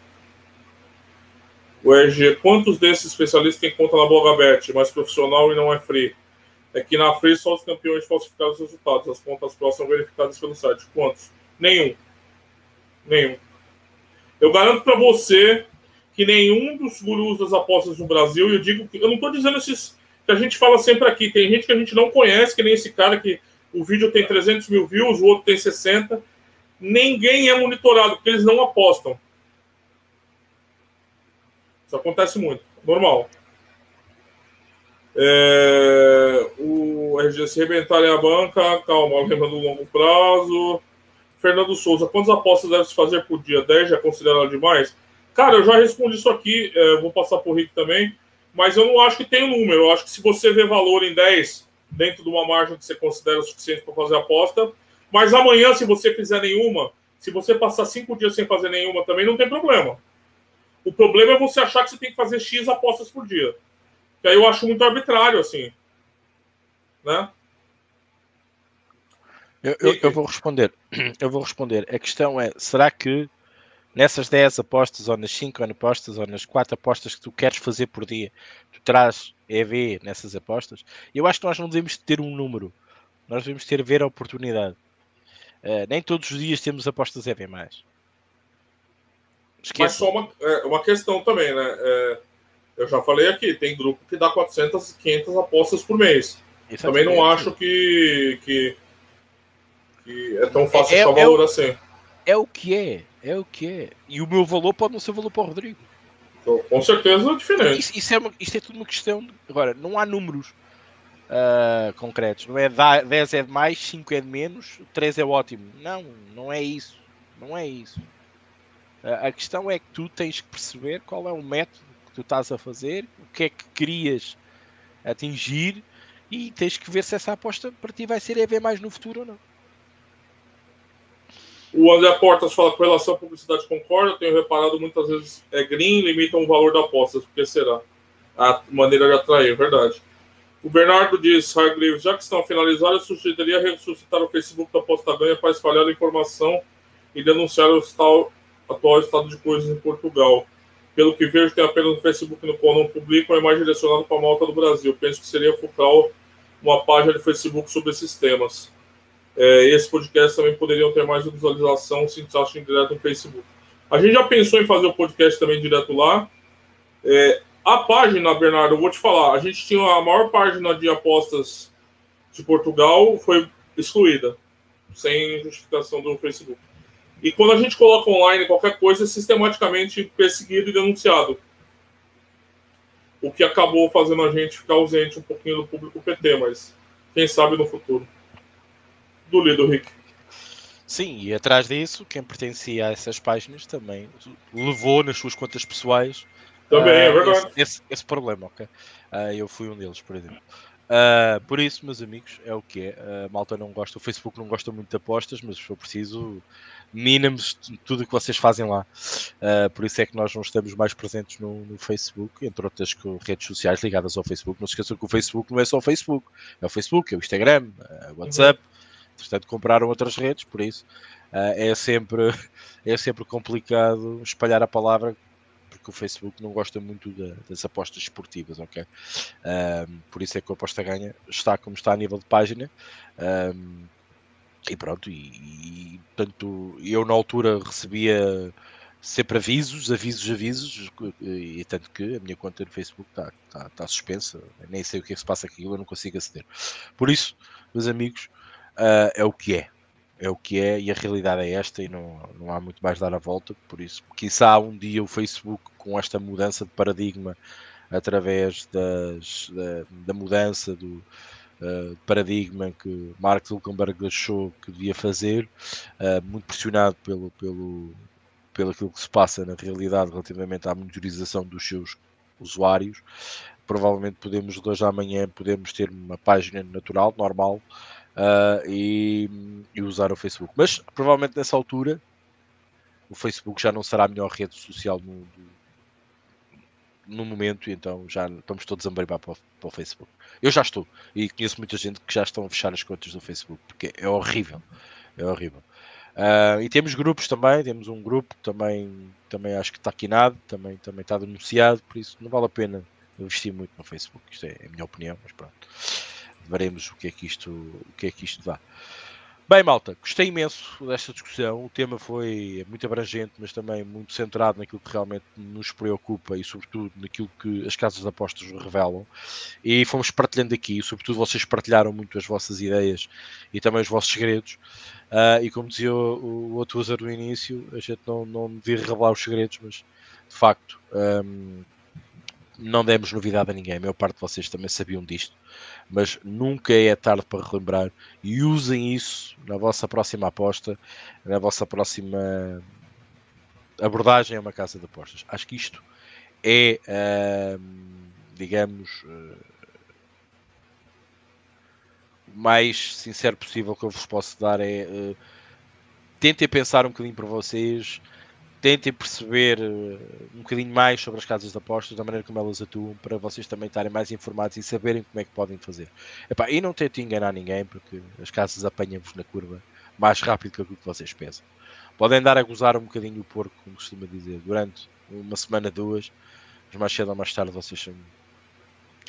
O RG, quantos desses especialistas tem conta na Blogabet, mais profissional e não é free? É que na free só os campeões falsificaram os resultados. As contas próximas são verificadas pelo site. Quantos? Nenhum. Nenhum. Eu garanto para você que nenhum dos gurus das apostas no Brasil, eu digo que eu não estou dizendo esses que a gente fala sempre aqui, tem gente que a gente não conhece, que nem esse cara que o vídeo tem 300 mil views, o outro tem 60. Ninguém é monitorado, porque eles não apostam. Isso acontece muito. Normal. É, o RG se rebentarem a banca, calma, lembra do longo prazo. Fernando Souza, quantas apostas deve se fazer por dia? 10 já é considerado demais? Cara, eu já respondi isso aqui, é, vou passar por Rick também, mas eu não acho que tem um número. Eu acho que se você vê valor em 10, dentro de uma margem que você considera suficiente para fazer aposta, mas amanhã, se você fizer nenhuma, se você passar cinco dias sem fazer nenhuma também, não tem problema. O problema é você achar que você tem que fazer X apostas por dia. Que aí eu acho muito arbitrário, assim. Né? Eu, eu, eu, vou responder. Eu vou responder. A questão é: será que nessas 10 apostas, ou nas 5 apostas, ou nas 4 apostas que tu queres fazer por dia, tu traz EV nessas apostas? Eu acho que nós não devemos ter um número. Nós devemos ter ver a oportunidade. Uh, nem todos os dias temos apostas EV. Esqueça. Mas só uma, é, uma questão também, né? É, eu já falei aqui, tem grupo que dá 400, 500 apostas por mês. Também não acho que, que, que, é tão fácil é, achar é, valor assim. É o que é, é o que é. E o meu valor pode não ser valor para o Rodrigo. Então, com certeza é diferente. Isso, isso, é uma, isto é tudo uma questão. De, agora, não há números uh, concretos. Não é 10 é de mais, 5 é de menos, 3 é ótimo. Não, não é isso. Não é isso. Uh, a questão é que tu tens que perceber qual é o método que tu estás a fazer, o que é que querias atingir e tens que ver se essa aposta para ti vai ser EV mais no futuro ou não. O André Portas fala com relação à publicidade concorda, tenho reparado muitas vezes é green, limitam o valor da aposta, porque será a maneira de atrair, é verdade. O Bernardo diz, Hargreaves, já que estão finalizados, eu sugeriria ressuscitar o Facebook da Aposta Ganha para espalhar a informação e denunciar o tal, atual estado de coisas em Portugal. Pelo que vejo, tem apenas no Facebook no qual não publicam, é mais direcionado para a malta do Brasil. Penso que seria focal uma página de Facebook sobre esses temas. É, esse podcast também poderiam ter mais visualização se acham direto no Facebook. A gente já pensou em fazer o podcast também direto lá. É, a página, Bernardo, eu vou te falar, a gente tinha a maior página de apostas de Portugal, foi excluída, sem justificação do Facebook. E quando a gente coloca online qualquer coisa, é sistematicamente perseguido e denunciado. O que acabou fazendo a gente ficar ausente um pouquinho do público PT, mas quem sabe no futuro. Do Lido Rick. Sim, e atrás disso, quem pertencia a essas páginas também levou nas suas contas pessoais também, é verdade. Esse, esse, esse, problema, ok? Uh, eu fui um deles, por exemplo. Uh, por isso, meus amigos, é o que é. Uh, malta não gosta, o Facebook não gosta muito de apostas, mas se for preciso, mina-me tudo o que vocês fazem lá. Uh, por isso é que nós não estamos mais presentes no, no, Facebook, entre outras redes sociais ligadas ao Facebook. Não se esqueçam que o Facebook não é só o Facebook, é o Facebook, é o Instagram, é o WhatsApp. Uhum. Portanto, compraram outras redes, por isso é, sempre, é sempre complicado espalhar a palavra porque o Facebook não gosta muito das apostas esportivas, ok? Um, por isso é que a aposta ganha está como está a nível de página. Um, e pronto, e, e portanto, eu na altura recebia sempre avisos, avisos, avisos, e tanto que a minha conta no Facebook está tá, tá suspensa, nem sei o que é que se passa aqui, eu não consigo aceder. Por isso, meus amigos, uh, é o que é é o que é e a realidade é esta e não, não há muito mais dar a volta, por isso, quizá um dia o Facebook com esta mudança de paradigma através das, da, da mudança do uh, paradigma que Mark Zuckerberg achou que devia fazer, uh, muito pressionado pelo, pelo, pelo aquilo que se passa na realidade relativamente à monitorização dos seus usuários, provavelmente podemos de hoje à amanhã podemos ter uma página natural, normal, uh, e, e, usar o Facebook. Mas provavelmente nessa altura o Facebook já não será a melhor rede social no, no momento, então já estamos todos a embaribar para, para o Facebook. Eu já estou e conheço muita gente que já estão a fechar as contas do Facebook porque é horrível. É horrível. Uh, e temos grupos também, temos um grupo também, também acho que está quinado, também, também está denunciado, por isso não vale a pena investir muito no Facebook. Isto é a minha opinião, mas pronto veremos o que é que isto, o que é que isto dá. Bem, malta, gostei imenso desta discussão. O tema foi muito abrangente, mas também muito centrado naquilo que realmente nos preocupa e, sobretudo, naquilo que as casas de apostas revelam. E fomos partilhando aqui, sobretudo, vocês partilharam muito as vossas ideias e também os vossos segredos. Uh, e como dizia o, o outro user no início, a gente não, não devia revelar os segredos, mas de facto. Um, não demos novidade a ninguém, a maior parte de vocês também sabiam disto, mas nunca é tarde para relembrar e usem isso na vossa próxima aposta, na vossa próxima abordagem a uma casa de apostas. Acho que isto é, uh, digamos, uh, mais sincero possível que eu vos posso dar é uh, tentem pensar um bocadinho para vocês tentem perceber uh, um bocadinho mais sobre as casas de apostas, da maneira como elas atuam, para vocês também estarem mais informados e saberem como é que podem fazer. Epá, e não tentem enganar ninguém, porque as casas apanham-vos na curva mais rápido que aquilo que vocês pensam. Podem dar a gozar um bocadinho o porco, como costuma dizer, durante uma semana, duas, mas mais cedo ou mais tarde vocês são,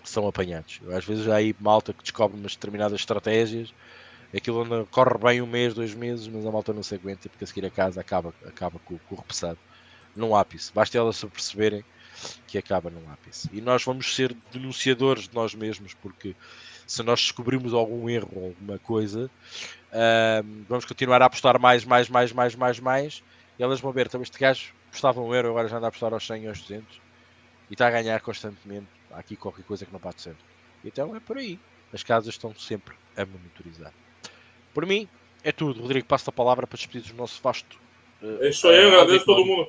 são apanhados. Às vezes há aí malta que descobre umas determinadas estratégias aquilo anda, corre bem um mês, dois meses, mas a malta não se aguenta porque a seguir a casa acaba, acaba com, com o repassado num ápice. Basta elas se perceberem que acaba num ápice. E nós vamos ser denunciadores de nós mesmos, porque se nós descobrirmos algum erro alguma coisa, uh, vamos continuar a apostar mais, mais, mais, mais, mais, mais, e elas vão ver, então este gajo custava um euro, agora já anda a apostar aos 100 e aos 200, e está a ganhar constantemente. Há aqui qualquer coisa que não bate certo. Então é por aí. As casas estão sempre a monitorizar. Por mim, é tudo. Rodrigo, passo a palavra para despedir do nosso vasto. Uh, é isso aí, uh, agradeço todo mundo.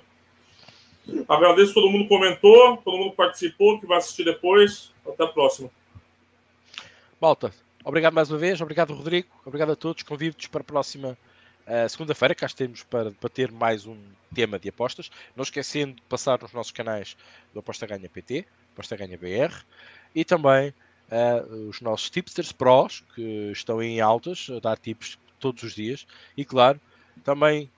Agradeço todo mundo que comentou, todo mundo que participou, que vai assistir depois. Até a próxima. Malta, obrigado mais uma vez, obrigado Rodrigo, obrigado a todos. Convido-vos para a próxima uh, segunda-feira, cá estamos para, para ter mais um tema de apostas. Não esquecendo de passar nos nossos canais do Aposta Ganha PT, Aposta Ganha BR e também uh, os nossos tipsters pros, que estão em altas, a dar tips todos os dias, e claro, também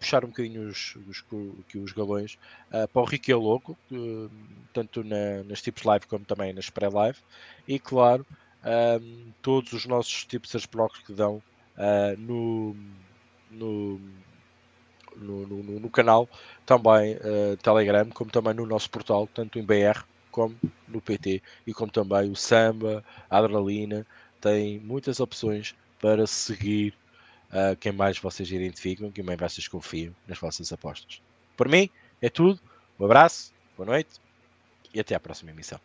puxar um bocadinho os, os, aqui os galões uh, para o Ricky é Louco, tanto na, nas tips live como também nas pré-live, e claro, todos os nossos tipsters pros que dão no, no no, no, no, canal, também uh, Telegram, como também no nosso portal, tanto em BR como no PT e como também o Samba, a Adrenalina, tem muitas opções para seguir uh, quem mais vocês identificam, quem mais vocês confiam nas vossas apostas. Por mim, é tudo. Um abraço, boa noite e até à próxima emissão.